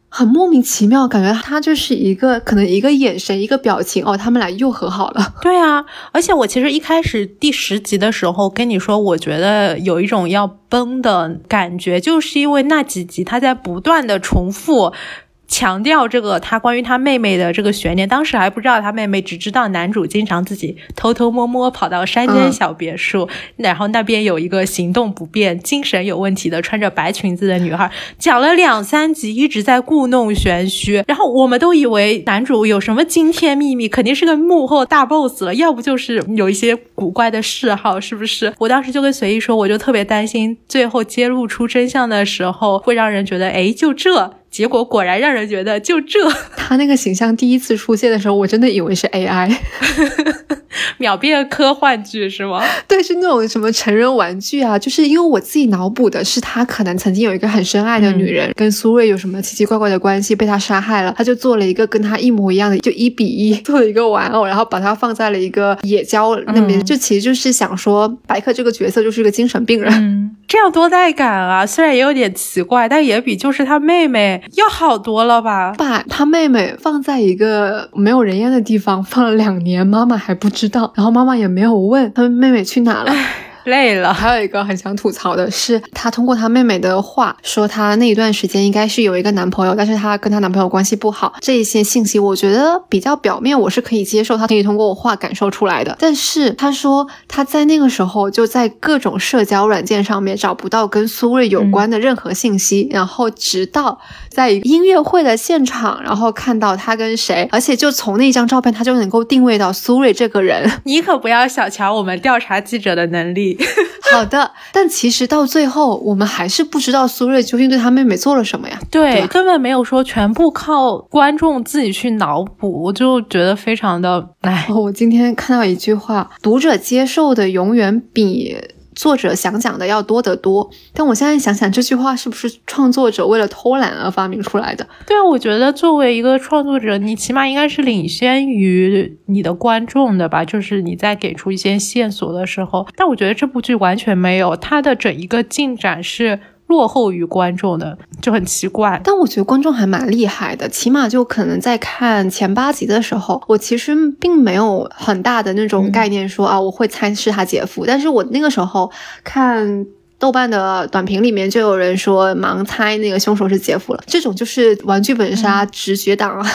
Speaker 5: 很莫名其妙，感觉他就是一个可能一个眼神、一个表情哦，他们俩又和好了。
Speaker 4: 对啊，而且我其实一开始第十集的时候跟你说，我觉得有一种要崩的感觉，就是因为那几集他在不断的重复。强调这个他关于他妹妹的这个悬念，当时还不知道他妹妹，只知道男主经常自己偷偷摸摸跑到山间小别墅，然后那边有一个行动不便、精神有问题的穿着白裙子的女孩，讲了两三集，一直在故弄玄虚，然后我们都以为男主有什么惊天秘密，肯定是个幕后大 boss 了，要不就是有一些古怪的嗜好，是不是？我当时就跟随意说，我就特别担心最后揭露出真相的时候，会让人觉得，哎，就这。结果果然让人觉得就这，
Speaker 5: 他那个形象第一次出现的时候，我真的以为是 AI，
Speaker 4: 秒变科幻剧是吗？
Speaker 5: 对，是那种什么成人玩具啊，就是因为我自己脑补的是他可能曾经有一个很深爱的女人，跟苏瑞有什么奇奇怪怪的关系，被他杀害了，他就做了一个跟他一模一样的，就一比一 做了一个玩偶，然后把它放在了一个野郊那边，就其实就是想说白客这个角色就是个精神病人，
Speaker 4: 这样多带感啊！虽然也有点奇怪，但也比就是他妹妹。要好多了吧？
Speaker 5: 把他妹妹放在一个没有人烟的地方放了两年，妈妈还不知道，然后妈妈也没有问他妹妹去哪了。
Speaker 4: 累了。
Speaker 5: 还有一个很想吐槽的是，她通过她妹妹的话说，她那一段时间应该是有一个男朋友，但是她跟她男朋友关系不好。这一些信息我觉得比较表面，我是可以接受，她可以通过我话感受出来的。但是她说她在那个时候就在各种社交软件上面找不到跟苏芮有关的任何信息，然后直到在音乐会的现场，然后看到他跟谁，而且就从那张照片，他就能够定位到苏芮这个人。
Speaker 4: 你可不要小瞧我们调查记者的能力。
Speaker 5: 好的，但其实到最后，我们还是不知道苏芮究竟对她妹妹做了什么呀？
Speaker 4: 对，根本没有说全部靠观众自己去脑补，我就觉得非常的唉。
Speaker 5: 我今天看到一句话，读者接受的永远比。作者想讲的要多得多，但我现在想想，这句话是不是创作者为了偷懒而发明出来的？
Speaker 4: 对啊，我觉得作为一个创作者，你起码应该是领先于你的观众的吧？就是你在给出一些线索的时候，但我觉得这部剧完全没有，它的整一个进展是。落后于观众的就很奇怪，
Speaker 5: 但我觉得观众还蛮厉害的，起码就可能在看前八集的时候，我其实并没有很大的那种概念说啊，我会猜是他姐夫，但是我那个时候看。豆瓣的短评里面就有人说盲猜那个凶手是姐夫了，这种就是玩剧本杀直觉党啊。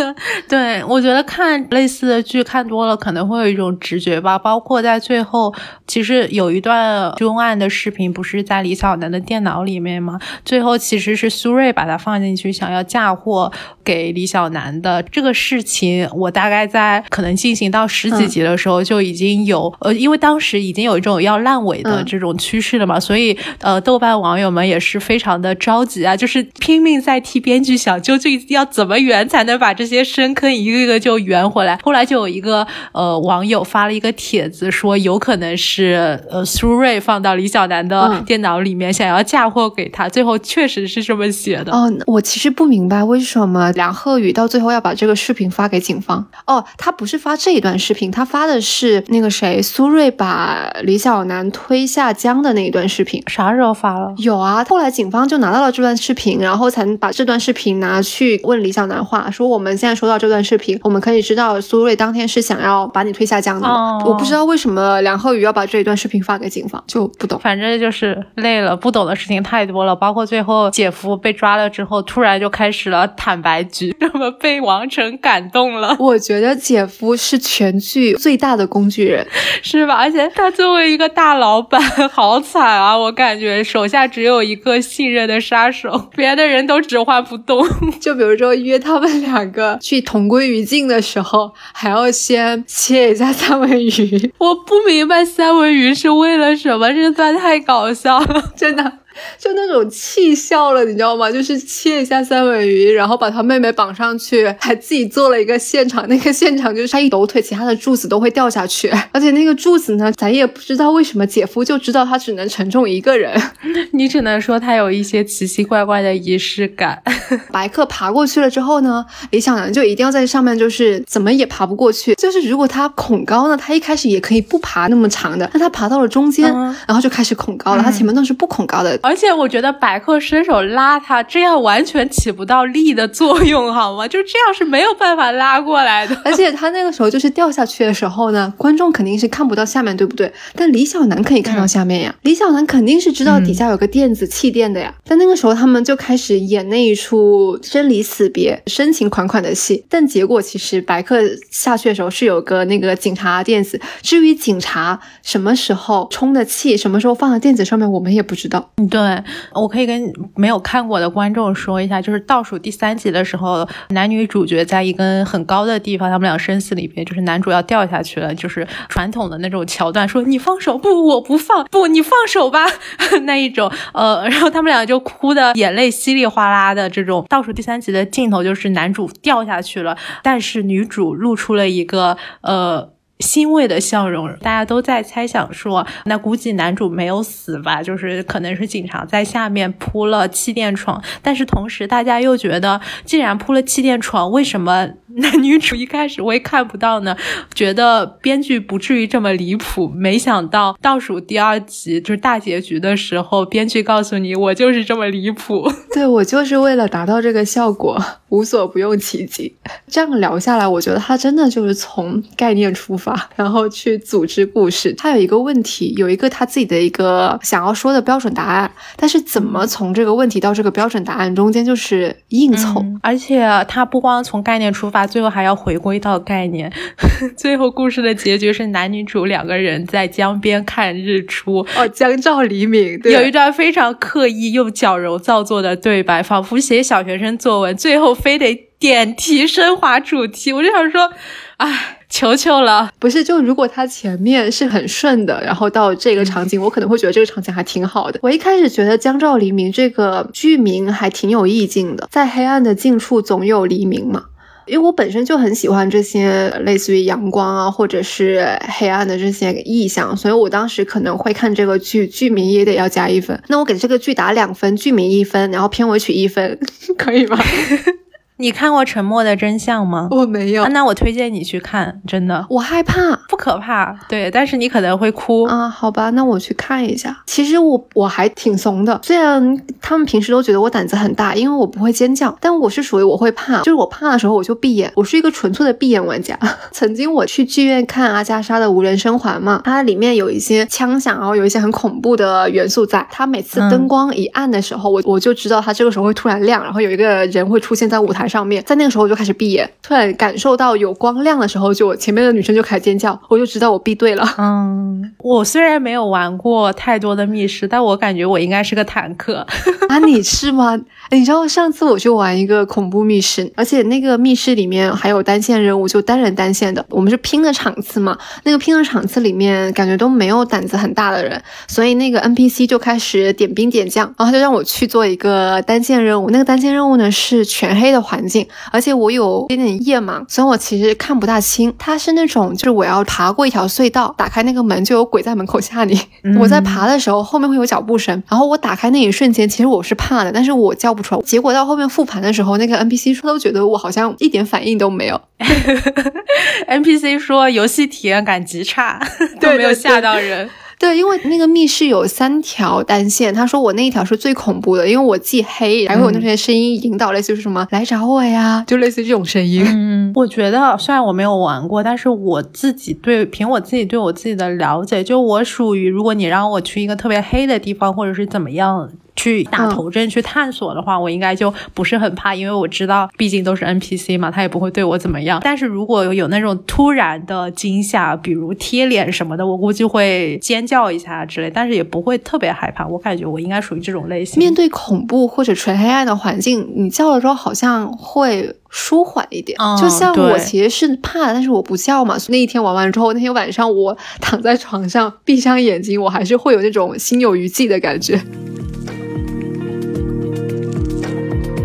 Speaker 4: 对，我觉得看类似的剧看多了，可能会有一种直觉吧。包括在最后，其实有一段凶案的视频，不是在李小男的电脑里面吗？最后其实是苏瑞把它放进去，想要嫁祸给李小男的这个事情，我大概在可能进行到十几集的时候就已经有，呃，因为当时已经有一种要烂尾的这种趋势了嘛，所以。所以，呃，豆瓣网友们也是非常的着急啊，就是拼命在替编剧想，究竟要怎么圆才能把这些深坑一个一个就圆回来。后来就有一个呃网友发了一个帖子，说有可能是呃苏瑞放到李小男的电脑里面，想要嫁祸给他。最后确实是这么写的。
Speaker 5: 哦，我其实不明白为什么梁鹤宇到最后要把这个视频发给警方。哦，他不是发这一段视频，他发的是那个谁苏瑞把李小男推下江的那一段视。
Speaker 4: 啥时候发了？
Speaker 5: 有啊，后来警方就拿到了这段视频，然后才把这段视频拿去问李小男话，说我们现在收到这段视频，我们可以知道苏瑞当天是想要把你推下江的。我不知道为什么梁鹤宇要把这一段视频发给警方，就不懂。
Speaker 4: 反正就是累了，不懂的事情太多了，包括最后姐夫被抓了之后，突然就开始了坦白局，那么被王晨感动了。
Speaker 5: 我觉得姐夫是全剧最大的工具人，
Speaker 4: 是吧？而且他作为一个大老板，好惨啊！我感觉手下只有一个信任的杀手，别的人都指唤不动。
Speaker 5: 就比如说约他们两个去同归于尽的时候，还要先切一下三文鱼。
Speaker 4: 我不明白三文鱼是为了什么，这段太搞笑了，
Speaker 5: 真的。就那种气笑了，你知道吗？就是切一下三文鱼，然后把他妹妹绑上去，还自己做了一个现场。那个现场就是他一抖腿，其他的柱子都会掉下去。而且那个柱子呢，咱也不知道为什么姐夫就知道他只能承重一个人。
Speaker 4: 你只能说他有一些奇奇怪怪的仪式感。
Speaker 5: 白客爬过去了之后呢，李小男就一定要在上面，就是怎么也爬不过去。就是如果他恐高呢，他一开始也可以不爬那么长的，但他爬到了中间，然后就开始恐高了。他前面都是不恐高的。
Speaker 4: 而且我觉得百克伸手拉他，这样完全起不到力的作用，好吗？就这样是没有办法拉过来的。
Speaker 5: 而且他那个时候就是掉下去的时候呢，观众肯定是看不到下面，对不对？但李小男可以看到下面呀，李小男肯定是知道底下有个垫子气垫的呀。但那个时候他们就开始演那一出生离死别、深情款款的戏。但结果其实白客下去的时候是有个那个警察垫子。至于警察什么时候充的气，什么时候放在垫子上面，我们也不知道。
Speaker 4: 对。我可以跟没有看过的观众说一下，就是倒数第三集的时候，男女主角在一根很高的地方，他们俩生死离别，就是男主要掉下去了，就是传统的那种桥段，说你放手，不，我不放，不，你放手吧，那一种，呃，然后他们俩就哭的眼泪稀里哗啦的这种倒数第三集的镜头，就是男主掉下去了，但是女主露出了一个呃。欣慰的笑容，大家都在猜想说，那估计男主没有死吧？就是可能是警察在下面铺了气垫床，但是同时大家又觉得，既然铺了气垫床，为什么 男女主一开始我也看不到呢，觉得编剧不至于这么离谱。没想到倒数第二集就是大结局的时候，编剧告诉你我就是这么离谱。
Speaker 5: 对我就是为了达到这个效果，无所不用其极。这样聊下来，我觉得他真的就是从概念出发，然后去组织故事。他有一个问题，有一个他自己的一个想要说的标准答案，但是怎么从这个问题到这个标准答案中间就是硬凑，
Speaker 4: 而且他不光从概念出发。最后还要回归到概念。最后故事的结局是男女主两个人在江边看日出。
Speaker 5: 哦，江照黎明，
Speaker 4: 有一段非常刻意又矫揉造作的对白，仿佛写小学生作文，最后非得点题升华主题。我就想说，唉。求求了，
Speaker 5: 不是就如果他前面是很顺的，然后到这个场景，我可能会觉得这个场景还挺好的。我一开始觉得江照黎明这个剧名还挺有意境的，在黑暗的近处总有黎明嘛。因为我本身就很喜欢这些类似于阳光啊，或者是黑暗的这些意象，所以我当时可能会看这个剧，剧名也得要加一分。那我给这个剧打两分，剧名一分，然后片尾曲一分，可以吗？
Speaker 4: 你看过《沉默的真相》吗？
Speaker 5: 我没有。
Speaker 4: 那我推荐你去看，真的。
Speaker 5: 我害怕，
Speaker 4: 不可怕。对，但是你可能会哭
Speaker 5: 啊。好吧，那我去看一下。其实我我还挺怂的，虽然他们平时都觉得我胆子很大，因为我不会尖叫，但我是属于我会怕，就是我怕的时候我就闭眼。我是一个纯粹的闭眼玩家。曾经我去剧院看阿加莎的《无人生还》嘛，它里面有一些枪响，然后有一些很恐怖的元素在。它每次灯光一暗的时候，我我就知道它这个时候会突然亮，然后有一个人会出现在舞台。上面，在那个时候我就开始闭眼，突然感受到有光亮的时候，就前面的女生就开始尖叫，我就知道我闭对了。
Speaker 4: 嗯，我虽然没有玩过太多的密室，但我感觉我应该是个坦克
Speaker 5: 啊！你是吗？你知道上次我去玩一个恐怖密室，而且那个密室里面还有单线任务，就单人单线的，我们是拼的场次嘛。那个拼的场次里面，感觉都没有胆子很大的人，所以那个 NPC 就开始点兵点将，然后他就让我去做一个单线任务。那个单线任务呢是全黑的环。环境，而且我有点点夜盲，所以我其实看不大清。它是那种，就是我要爬过一条隧道，打开那个门就有鬼在门口吓你。我在爬的时候，后面会有脚步声，然后我打开那一瞬间，其实我是怕的，但是我叫不出来。结果到后面复盘的时候，那个 NPC 说都觉得我好像一点反应都没有。
Speaker 4: NPC 说游戏体验感极差，都没有吓到人。
Speaker 5: 对，因为那个密室有三条单线，他说我那一条是最恐怖的，因为我既黑，还会有那些声音引导，类似于什么来找我呀，就类似于这种声音。
Speaker 4: 嗯，我觉得虽然我没有玩过，但是我自己对凭我自己对我自己的了解，就我属于如果你让我去一个特别黑的地方，或者是怎么样。去打头阵去探索的话，我应该就不是很怕，因为我知道毕竟都是 NPC 嘛，他也不会对我怎么样。但是如果有那种突然的惊吓，比如贴脸什么的，我估计会尖叫一下之类，但是也不会特别害怕。我感觉我应该属于这种类型。
Speaker 5: 面对恐怖或者纯黑暗的环境，你叫了之后好像会舒缓一点。就像我其实是怕，但是我不叫嘛。那一天玩完之后，那天晚上我躺在床上闭上眼睛，我还是会有那种心有余悸的感觉。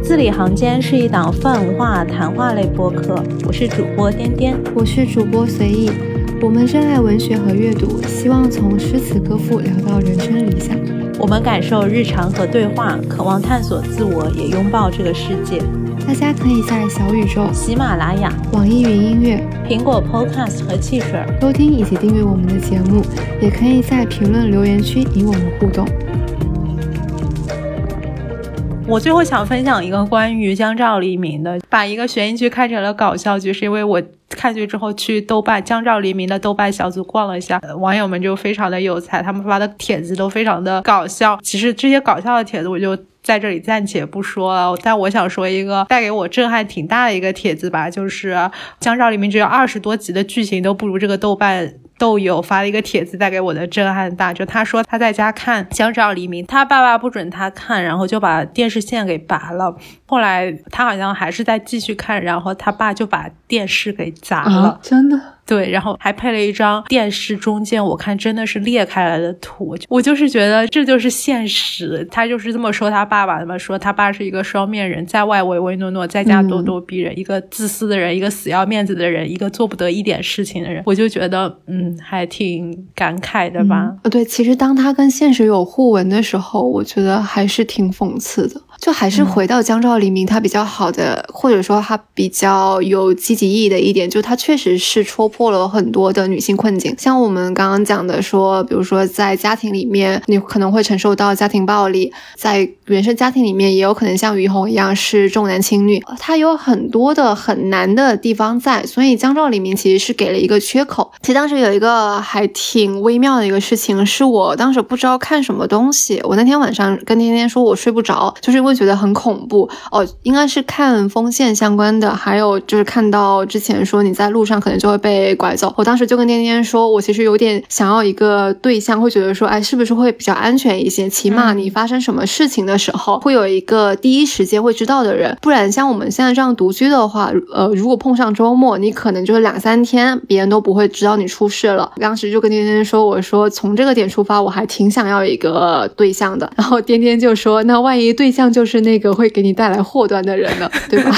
Speaker 4: 字里行间是一档泛文化谈话类播客，我是主播颠颠，
Speaker 5: 我是主播随意，我们热爱文学和阅读，希望从诗词歌赋聊到人生理想。
Speaker 4: 我们感受日常和对话，渴望探索自我，也拥抱这个世界。
Speaker 5: 大家可以在小宇宙、
Speaker 4: 喜马拉雅、
Speaker 5: 网易云音乐、
Speaker 4: 苹果 Podcast 和汽水
Speaker 5: 收听以及订阅我们的节目，也可以在评论留言区与我们互动。
Speaker 4: 我最后想分享一个关于江照黎明的，把一个悬疑剧看成了搞笑剧，是因为我看剧之后去豆瓣江照黎明的豆瓣小组逛了一下，网友们就非常的有才，他们发的帖子都非常的搞笑。其实这些搞笑的帖子我就在这里暂且不说了，但我想说一个带给我震撼挺大的一个帖子吧，就是江照黎明只有二十多集的剧情都不如这个豆瓣。豆友发了一个帖子，带给我的震撼大，就他说他在家看《想找黎明》，他爸爸不准他看，然后就把电视线给拔了。后来他好像还是在继续看，然后他爸就把电视给砸了，
Speaker 5: 真的。
Speaker 4: 对，然后还配了一张电视中间，我看真的是裂开来的图。我就是觉得这就是现实，他就是这么说他爸爸的嘛，说他爸是一个双面人，在外唯唯诺诺，在家咄咄逼人，一个自私的人，一个死要面子的人，一个做不得一点事情的人。我就觉得，嗯，还挺感慨的吧。
Speaker 5: 呃，对，其实当他跟现实有互文的时候，我觉得还是挺讽刺的。就还是回到江照黎明他比较好的，或者说他比较有积极意义的一点，就他确实是戳破了很多的女性困境。像我们刚刚讲的说，比如说在家庭里面，你可能会承受到家庭暴力，在原生家庭里面也有可能像于红一样是重男轻女，他有很多的很难的地方在，所以江照黎明其实是给了一个缺口。其实当时有一个还挺微妙的一个事情，是我当时不知道看什么东西，我那天晚上跟天天说我睡不着，就是因为觉得很恐怖哦，应该是看风线相关的，还有就是看到之前说你在路上可能就会被拐走，我当时就跟天天说，我其实有点想要一个对象，会觉得说，哎，是不是会比较安全一些？起码你发生什么事情的时候，会有一个第一时间会知道的人，不然像我们现在这样独居的话，呃，如果碰上周末，你可能就是两三天，别人都不会知道你出事了。当时就跟天天说，我说从这个点出发，我还挺想要一个对象的。然后天天就说，那万一对象就就是那个会给你带来祸端的人呢，对吧？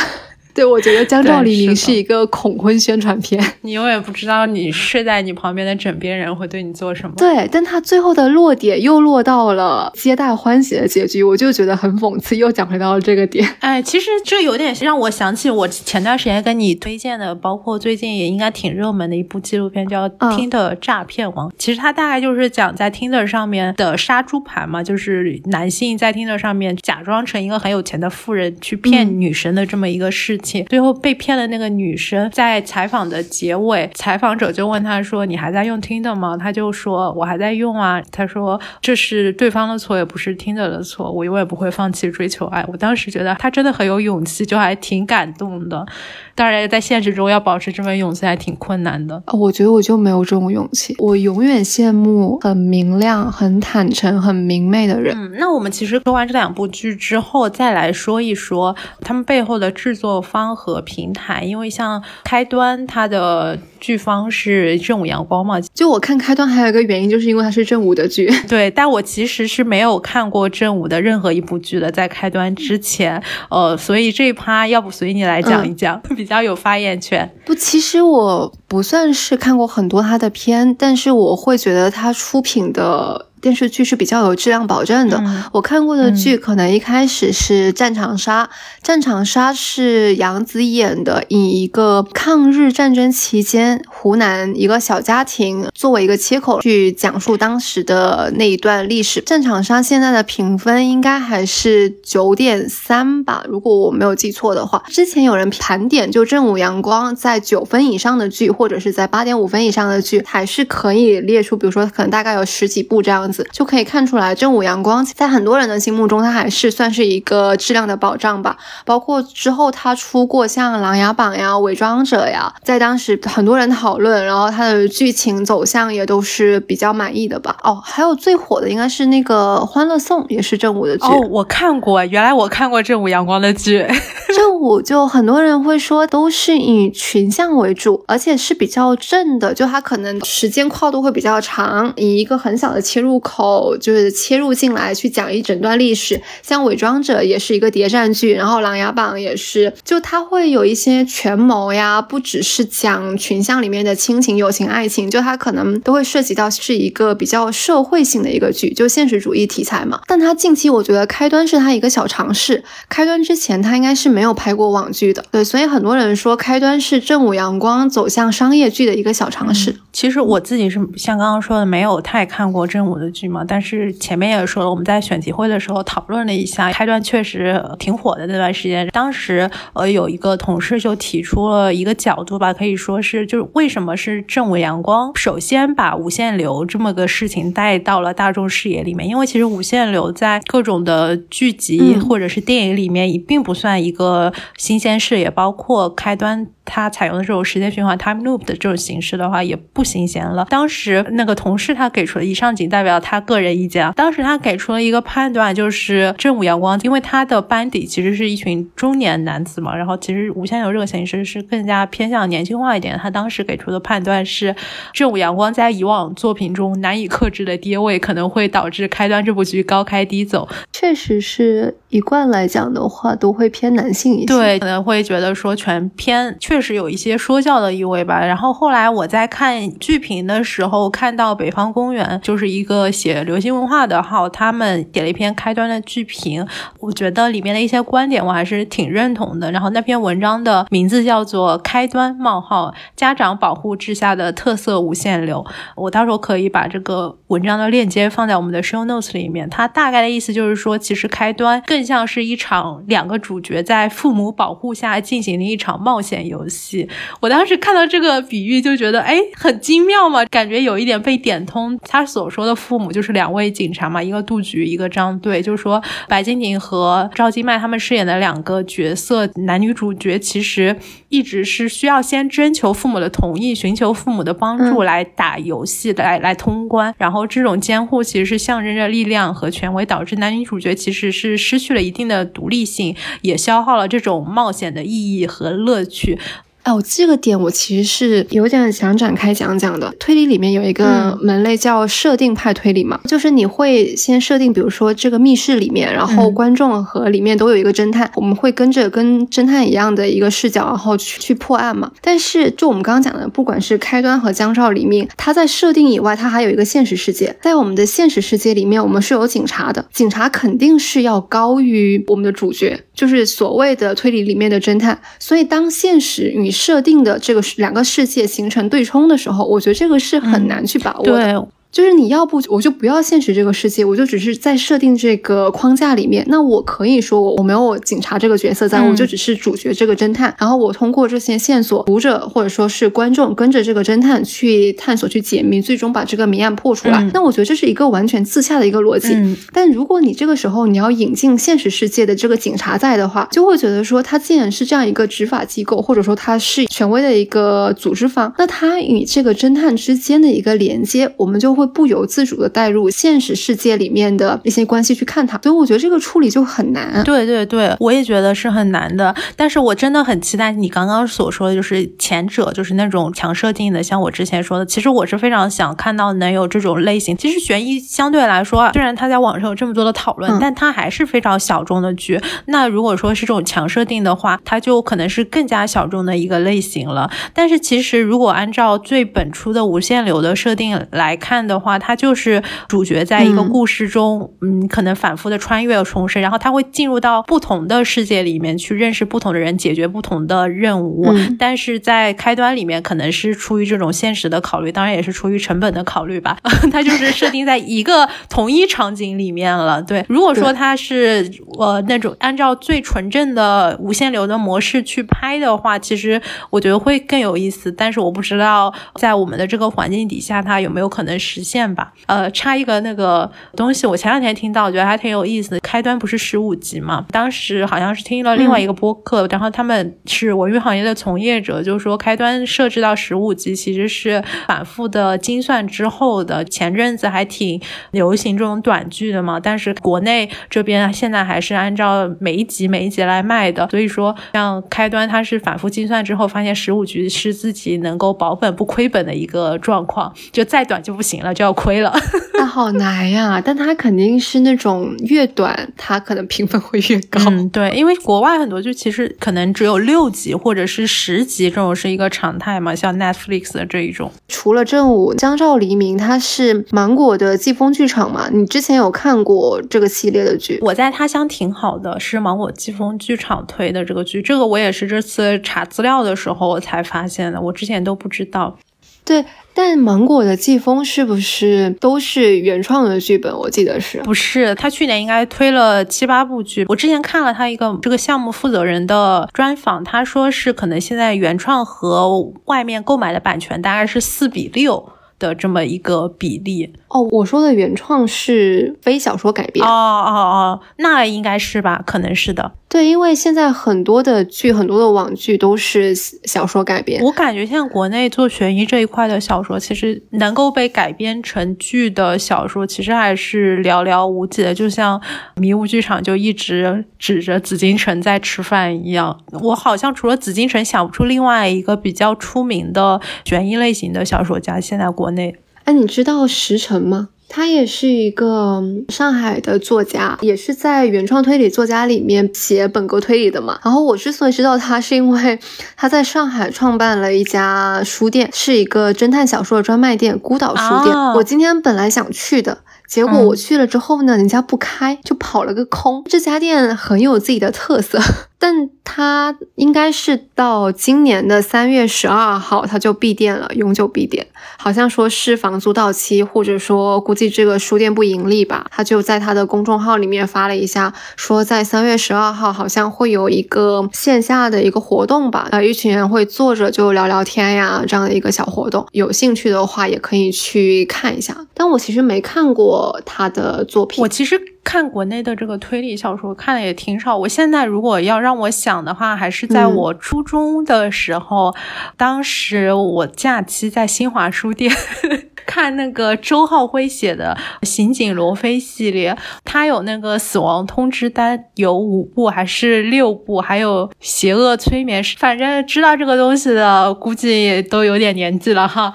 Speaker 5: 对，我觉得《江照黎明》是一个恐婚宣传片。
Speaker 4: 你永远不知道你睡在你旁边的枕边人会对你做什么。
Speaker 5: 对，但他最后的落点又落到了皆大欢喜的结局，我就觉得很讽刺。又讲回到了这个点。
Speaker 4: 哎，其实这有点让我想起我前段时间跟你推荐的，包括最近也应该挺热门的一部纪录片，叫《听的诈骗王》。其实它大概就是讲在听的上面的杀猪盘嘛，就是男性在听的上面假装成一个很有钱的富人去骗女生的这么一个事。最后被骗的那个女生，在采访的结尾，采访者就问她说：“你还在用听的吗？”她就说：“我还在用啊。”她说：“这是对方的错，也不是听的的错。我永远不会放弃追求爱。”我当时觉得她真的很有勇气，就还挺感动的。当然，在现实中要保持这份勇气还挺困难的。
Speaker 5: 我觉得我就没有这种勇气。我永远羡慕很明亮、很坦诚、很明媚的人。
Speaker 4: 嗯，那我们其实说完这两部剧之后，再来说一说他们背后的制作方和平台。因为像开端，它的剧方是正午阳光嘛。
Speaker 5: 就我看开端还有一个原因，就是因为它是正午的剧。
Speaker 4: 对，但我其实是没有看过正午的任何一部剧的，在开端之前。呃，所以这一趴要不随你来讲一讲，比。比较有发言权。
Speaker 5: 不，其实我不算是看过很多他的片，但是我会觉得他出品的。电视剧是比较有质量保证的。我看过的剧，可能一开始是《战长沙》。《战长沙》是杨紫演的，以一个抗日战争期间湖南一个小家庭作为一个切口去讲述当时的那一段历史。《战长沙》现在的评分应该还是九点三吧，如果我没有记错的话。之前有人盘点，就《正午阳光》在九分以上的剧，或者是在八点五分以上的剧，还是可以列出，比如说可能大概有十几部这样。就可以看出来，正午阳光在很多人的心目中，它还是算是一个质量的保障吧。包括之后他出过像《琅琊榜》呀、《伪装者》呀，在当时很多人讨论，然后它的剧情走向也都是比较满意的吧。哦，还有最火的应该是那个《欢乐颂》，也是正午的剧。
Speaker 4: 哦，我看过，原来我看过正午阳光的剧。
Speaker 5: 正午就很多人会说都是以群像为主，而且是比较正的，就它可能时间跨度会比较长，以一个很小的切入。口就是切入进来去讲一整段历史，像《伪装者》也是一个谍战剧，然后《琅琊榜》也是，就它会有一些权谋呀，不只是讲群像里面的亲情、友情、爱情，就它可能都会涉及到是一个比较社会性的一个剧，就现实主义题材嘛。但它近期我觉得开端是它一个小尝试，开端之前它应该是没有拍过网剧的，对，所以很多人说开端是正午阳光走向商业剧的一个小尝试。
Speaker 4: 其实我自己是像刚刚说的，没有太看过正午的。剧嘛，但是前面也说了，我们在选题会的时候讨论了一下，开端确实挺火的那段时间。当时呃有一个同事就提出了一个角度吧，可以说是就是为什么是正午阳光首先把无限流这么个事情带到了大众视野里面，因为其实无限流在各种的剧集或者是电影里面也并不算一个新鲜事，也包括开端。它采用的这种时间循环 （time loop） 的这种形式的话，也不新鲜了。当时那个同事他给出了以上仅代表他个人意见啊。当时他给出了一个判断，就是正午阳光，因为他的班底其实是一群中年男子嘛，然后其实无限流这个形式是更加偏向年轻化一点。他当时给出的判断是，正午阳光在以往作品中难以克制的跌位，可能会导致开端这部剧高开低走。
Speaker 5: 确实是一贯来讲的话，都会偏男性一些，
Speaker 4: 对，可能会觉得说全偏。确实有一些说教的意味吧。然后后来我在看剧评的时候，看到北方公园就是一个写流行文化的号，他们写了一篇开端的剧评，我觉得里面的一些观点我还是挺认同的。然后那篇文章的名字叫做《开端：冒号家长保护之下的特色无限流》，我到时候可以把这个文章的链接放在我们的 show notes 里面。它大概的意思就是说，其实开端更像是一场两个主角在父母保护下进行的一场冒险游戏。我当时看到这个比喻就觉得，哎，很精妙嘛，感觉有一点被点通。他所说的父母就是两位警察嘛，一个杜局，一个张队。就是说，白敬亭和赵今麦他们饰演的两个角色，男女主角其实一直是需要先征求父母的同意，寻求父母的帮助来打游戏，来来通关。然后这种监护其实是象征着力量和权威，导致男女主角其实是失去了一定的独立性，也消耗了这种冒险的意义和乐趣。
Speaker 5: 哦，这个点我其实是有点想展开讲讲的。推理里面有一个门类叫设定派推理嘛，就是你会先设定，比如说这个密室里面，然后观众和里面都有一个侦探，我们会跟着跟侦探一样的一个视角，然后去去破案嘛。但是就我们刚刚讲的，不管是开端和江少里面，它在设定以外，它还有一个现实世界。在我们的现实世界里面，我们是有警察的，警察肯定是要高于我们的主角，就是所谓的推理里面的侦探。所以当现实与设定的这个两个世界形成对冲的时候，我觉得这个是很难去把握的。就是你要不我就不要现实这个世界，我就只是在设定这个框架里面。那我可以说我我没有警察这个角色在，我就只是主角这个侦探。然后我通过这些线索，读者或者说是观众跟着这个侦探去探索、去解谜，最终把这个谜案破出来。那我觉得这是一个完全自洽的一个逻辑。但如果你这个时候你要引进现实世界的这个警察在的话，就会觉得说他既然是这样一个执法机构，或者说他是权威的一个组织方，那他与这个侦探之间的一个连接，我们就会。会不由自主的带入现实世界里面的一些关系去看它，所以我觉得这个处理就很难。
Speaker 4: 对对对，我也觉得是很难的。但是我真的很期待你刚刚所说的就是前者，就是那种强设定的，像我之前说的，其实我是非常想看到能有这种类型。其实悬疑相对来说，虽然它在网上有这么多的讨论，但它还是非常小众的剧。那如果说是这种强设定的话，它就可能是更加小众的一个类型了。但是其实如果按照最本初的无限流的设定来看，的话，它就是主角在一个故事中，嗯，可能反复的穿越重生，然后他会进入到不同的世界里面去认识不同的人，解决不同的任务。但是在开端里面，可能是出于这种现实的考虑，当然也是出于成本的考虑吧。它就是设定在一个同一场景里面了。对，如果说它是呃那种按照最纯正的无限流的模式去拍的话，其实我觉得会更有意思。但是我不知道在我们的这个环境底下，它有没有可能实。实现吧，呃，插一个那个东西，我前两天听到，我觉得还挺有意思的。开端不是十五集嘛？当时好像是听了另外一个播客，然后他们是文娱行业的从业者，就是说开端设置到十五集其实是反复的精算之后的。前阵子还挺流行这种短剧的嘛，但是国内这边现在还是按照每一集每一集来卖的，所以说像开端它是反复精算之后发现十五集是自己能够保本不亏本的一个状况，就再短就不行了。就要亏了，
Speaker 5: 那好难呀！但它肯定是那种越短，它可能评分会越高。
Speaker 4: 嗯，对，因为国外很多剧其实可能只有六集或者是十集，这种是一个常态嘛。像 Netflix 的这一种，
Speaker 5: 除了正午，江照黎明它是芒果的季风剧场嘛？你之前有看过这个系列的剧？
Speaker 4: 我在他乡挺好的，是芒果季风剧场推的这个剧。这个我也是这次查资料的时候我才发现的，我之前都不知道。
Speaker 5: 对。但芒果的季风是不是都是原创的剧本？我记得是
Speaker 4: 不是？他去年应该推了七八部剧。我之前看了他一个这个项目负责人的专访，他说是可能现在原创和外面购买的版权大概是四比六的这么一个比例。
Speaker 5: 哦，我说的原创是非小说改编。
Speaker 4: 哦哦哦，那应该是吧？可能是的。
Speaker 5: 对，因为现在很多的剧，很多的网剧都是小说改编。
Speaker 4: 我感觉现在国内做悬疑这一块的小说，其实能够被改编成剧的小说，其实还是寥寥无几的。就像迷雾剧场就一直指着紫禁城在吃饭一样，我好像除了紫禁城想不出另外一个比较出名的悬疑类型的小说家。现在国内。
Speaker 5: 哎，你知道石城吗？他也是一个上海的作家，也是在原创推理作家里面写本格推理的嘛。然后我之所以知道他，是因为 他在上海创办了一家书店，是一个侦探小说的专卖店——孤岛书店。我今天本来想去的。结果我去了之后呢，人家不开，就跑了个空。这家店很有自己的特色。但它应该是到今年的三月十二号，它就闭店了，永久闭店。好像说是房租到期，或者说估计这个书店不盈利吧。他就在他的公众号里面发了一下，说在三月十二号好像会有一个线下的一个活动吧，呃，一群人会坐着就聊聊天呀，这样的一个小活动。有兴趣的话也可以去看一下。但我其实没看过他的作品，
Speaker 4: 我其实。看国内的这个推理小说看的也挺少。我现在如果要让我想的话，还是在我初中的时候，当时我假期在新华书店 看那个周浩辉写的《刑警罗非》系列，他有那个死亡通知单，有五部还是六部，还有邪恶催眠师，反正知道这个东西的，估计也都有点年纪了哈。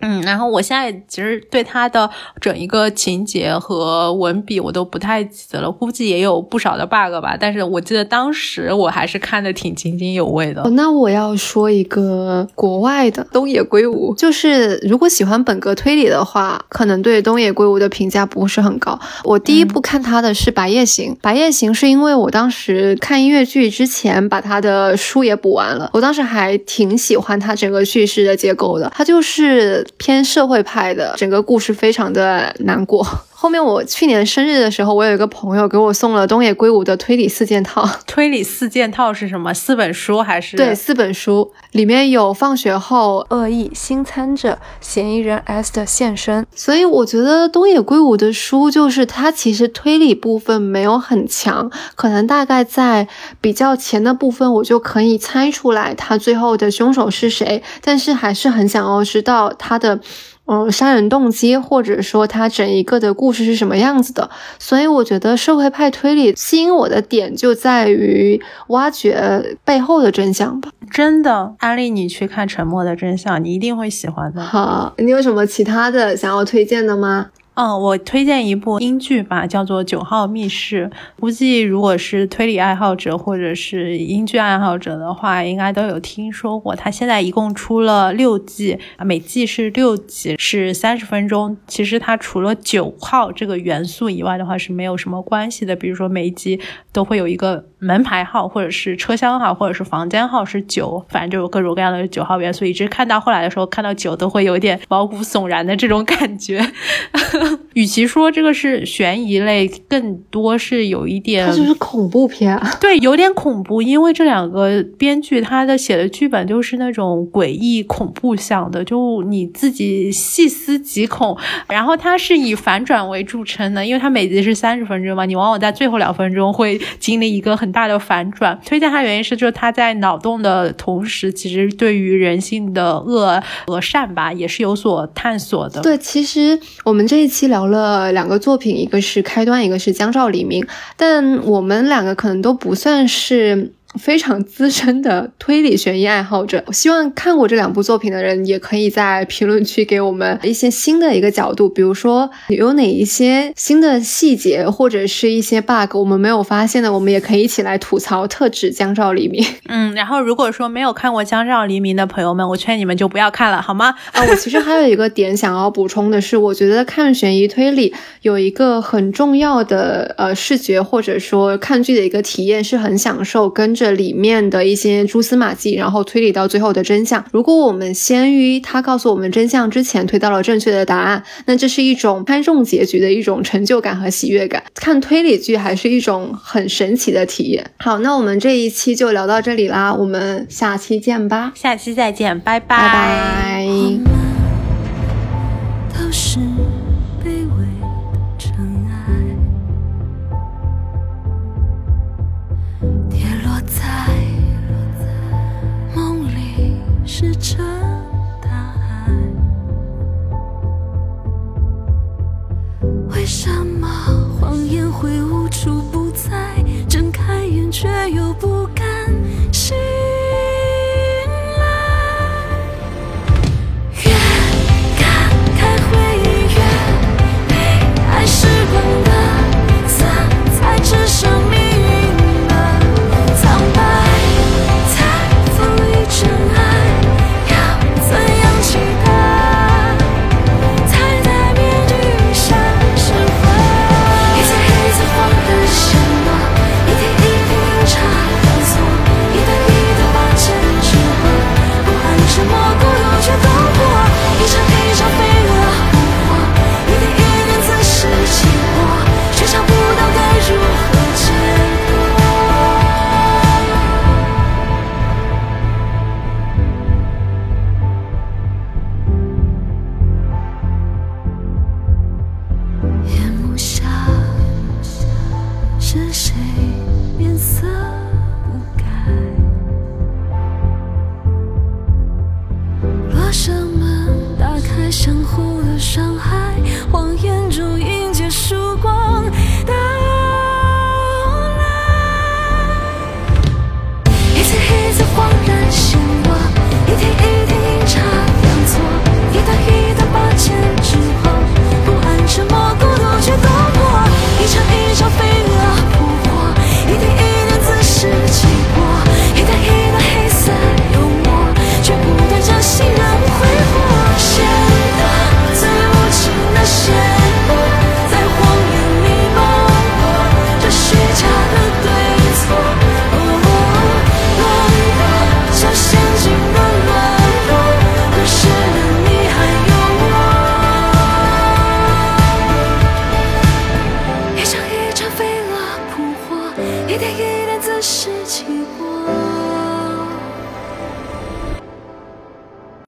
Speaker 4: 嗯，然后我现在其实对他的整一个情节和文笔我都不太记得了，估计也有不少的 bug 吧。但是我记得当时我还是看的挺津津有味的。
Speaker 5: 那我要说一个国外的东野圭吾，就是如果喜欢本格推理的话，可能对东野圭吾的评价不是很高。我第一部看他的是《白夜行》，《白夜行》是因为我当时看音乐剧之前把他的书也补完了，我当时还挺喜欢他整个叙事的结构的，他就是。偏社会派的，整个故事非常的难过。后面我去年生日的时候，我有一个朋友给我送了东野圭吾的推理四件套。
Speaker 4: 推理四件套是什么？四本书还是？
Speaker 5: 对，四本书里面有放学后、恶意、新参者、嫌疑人 S 的现身。所以我觉得东野圭吾的书就是他其实推理部分没有很强，可能大概在比较前的部分我就可以猜出来他最后的凶手是谁，但是还是很想要知道他的。嗯，杀人动机，或者说他整一个的故事是什么样子的？所以我觉得社会派推理吸引我的点就在于挖掘背后的真相吧。
Speaker 4: 真的，安利你去看《沉默的真相》，你一定会喜欢的。
Speaker 5: 好，你有什么其他的想要推荐的吗？
Speaker 4: 嗯，我推荐一部英剧吧，叫做《九号密室》。估计如果是推理爱好者或者是英剧爱好者的话，应该都有听说过。它现在一共出了六季，每季是六集，是三十分钟。其实它除了九号这个元素以外的话，是没有什么关系的。比如说每一集都会有一个门牌号，或者是车厢号，或者是房间号是九，反正就有各种各样的九号元素。一直看到后来的时候，看到九都会有点毛骨悚然的这种感觉。与其说这个是悬疑类，更多是有一点，
Speaker 5: 它就是恐怖片。
Speaker 4: 对，有点恐怖，因为这两个编剧他的写的剧本就是那种诡异恐怖向的，就你自己细思极恐。然后它是以反转为著称的，因为它每集是三十分钟嘛，你往往在最后两分钟会经历一个很大的反转。推荐它原因是，就是它在脑洞的同时，其实对于人性的恶和善吧，也是有所探索的。
Speaker 5: 对，其实我们这一期。期聊了两个作品，一个是开端，一个是江照黎明，但我们两个可能都不算是。非常资深的推理悬疑爱好者，我希望看过这两部作品的人也可以在评论区给我们一些新的一个角度，比如说有哪一些新的细节或者是一些 bug 我们没有发现的，我们也可以一起来吐槽。特指江照黎明。
Speaker 4: 嗯，然后如果说没有看过江照黎明的朋友们，我劝你们就不要看了，好吗？
Speaker 5: 啊，我其实还有一个点想要补充的是，我觉得看悬疑推理有一个很重要的呃视觉或者说看剧的一个体验，是很享受跟。这里面的一些蛛丝马迹，然后推理到最后的真相。如果我们先于他告诉我们真相之前推到了正确的答案，那这是一种猜中结局的一种成就感和喜悦感。看推理剧还是一种很神奇的体验。好，那我们这一期就聊到这里啦，我们下期见吧，
Speaker 4: 下期再见，拜
Speaker 5: 拜什么谎言会无处不在？睁开眼却又不
Speaker 6: 甘心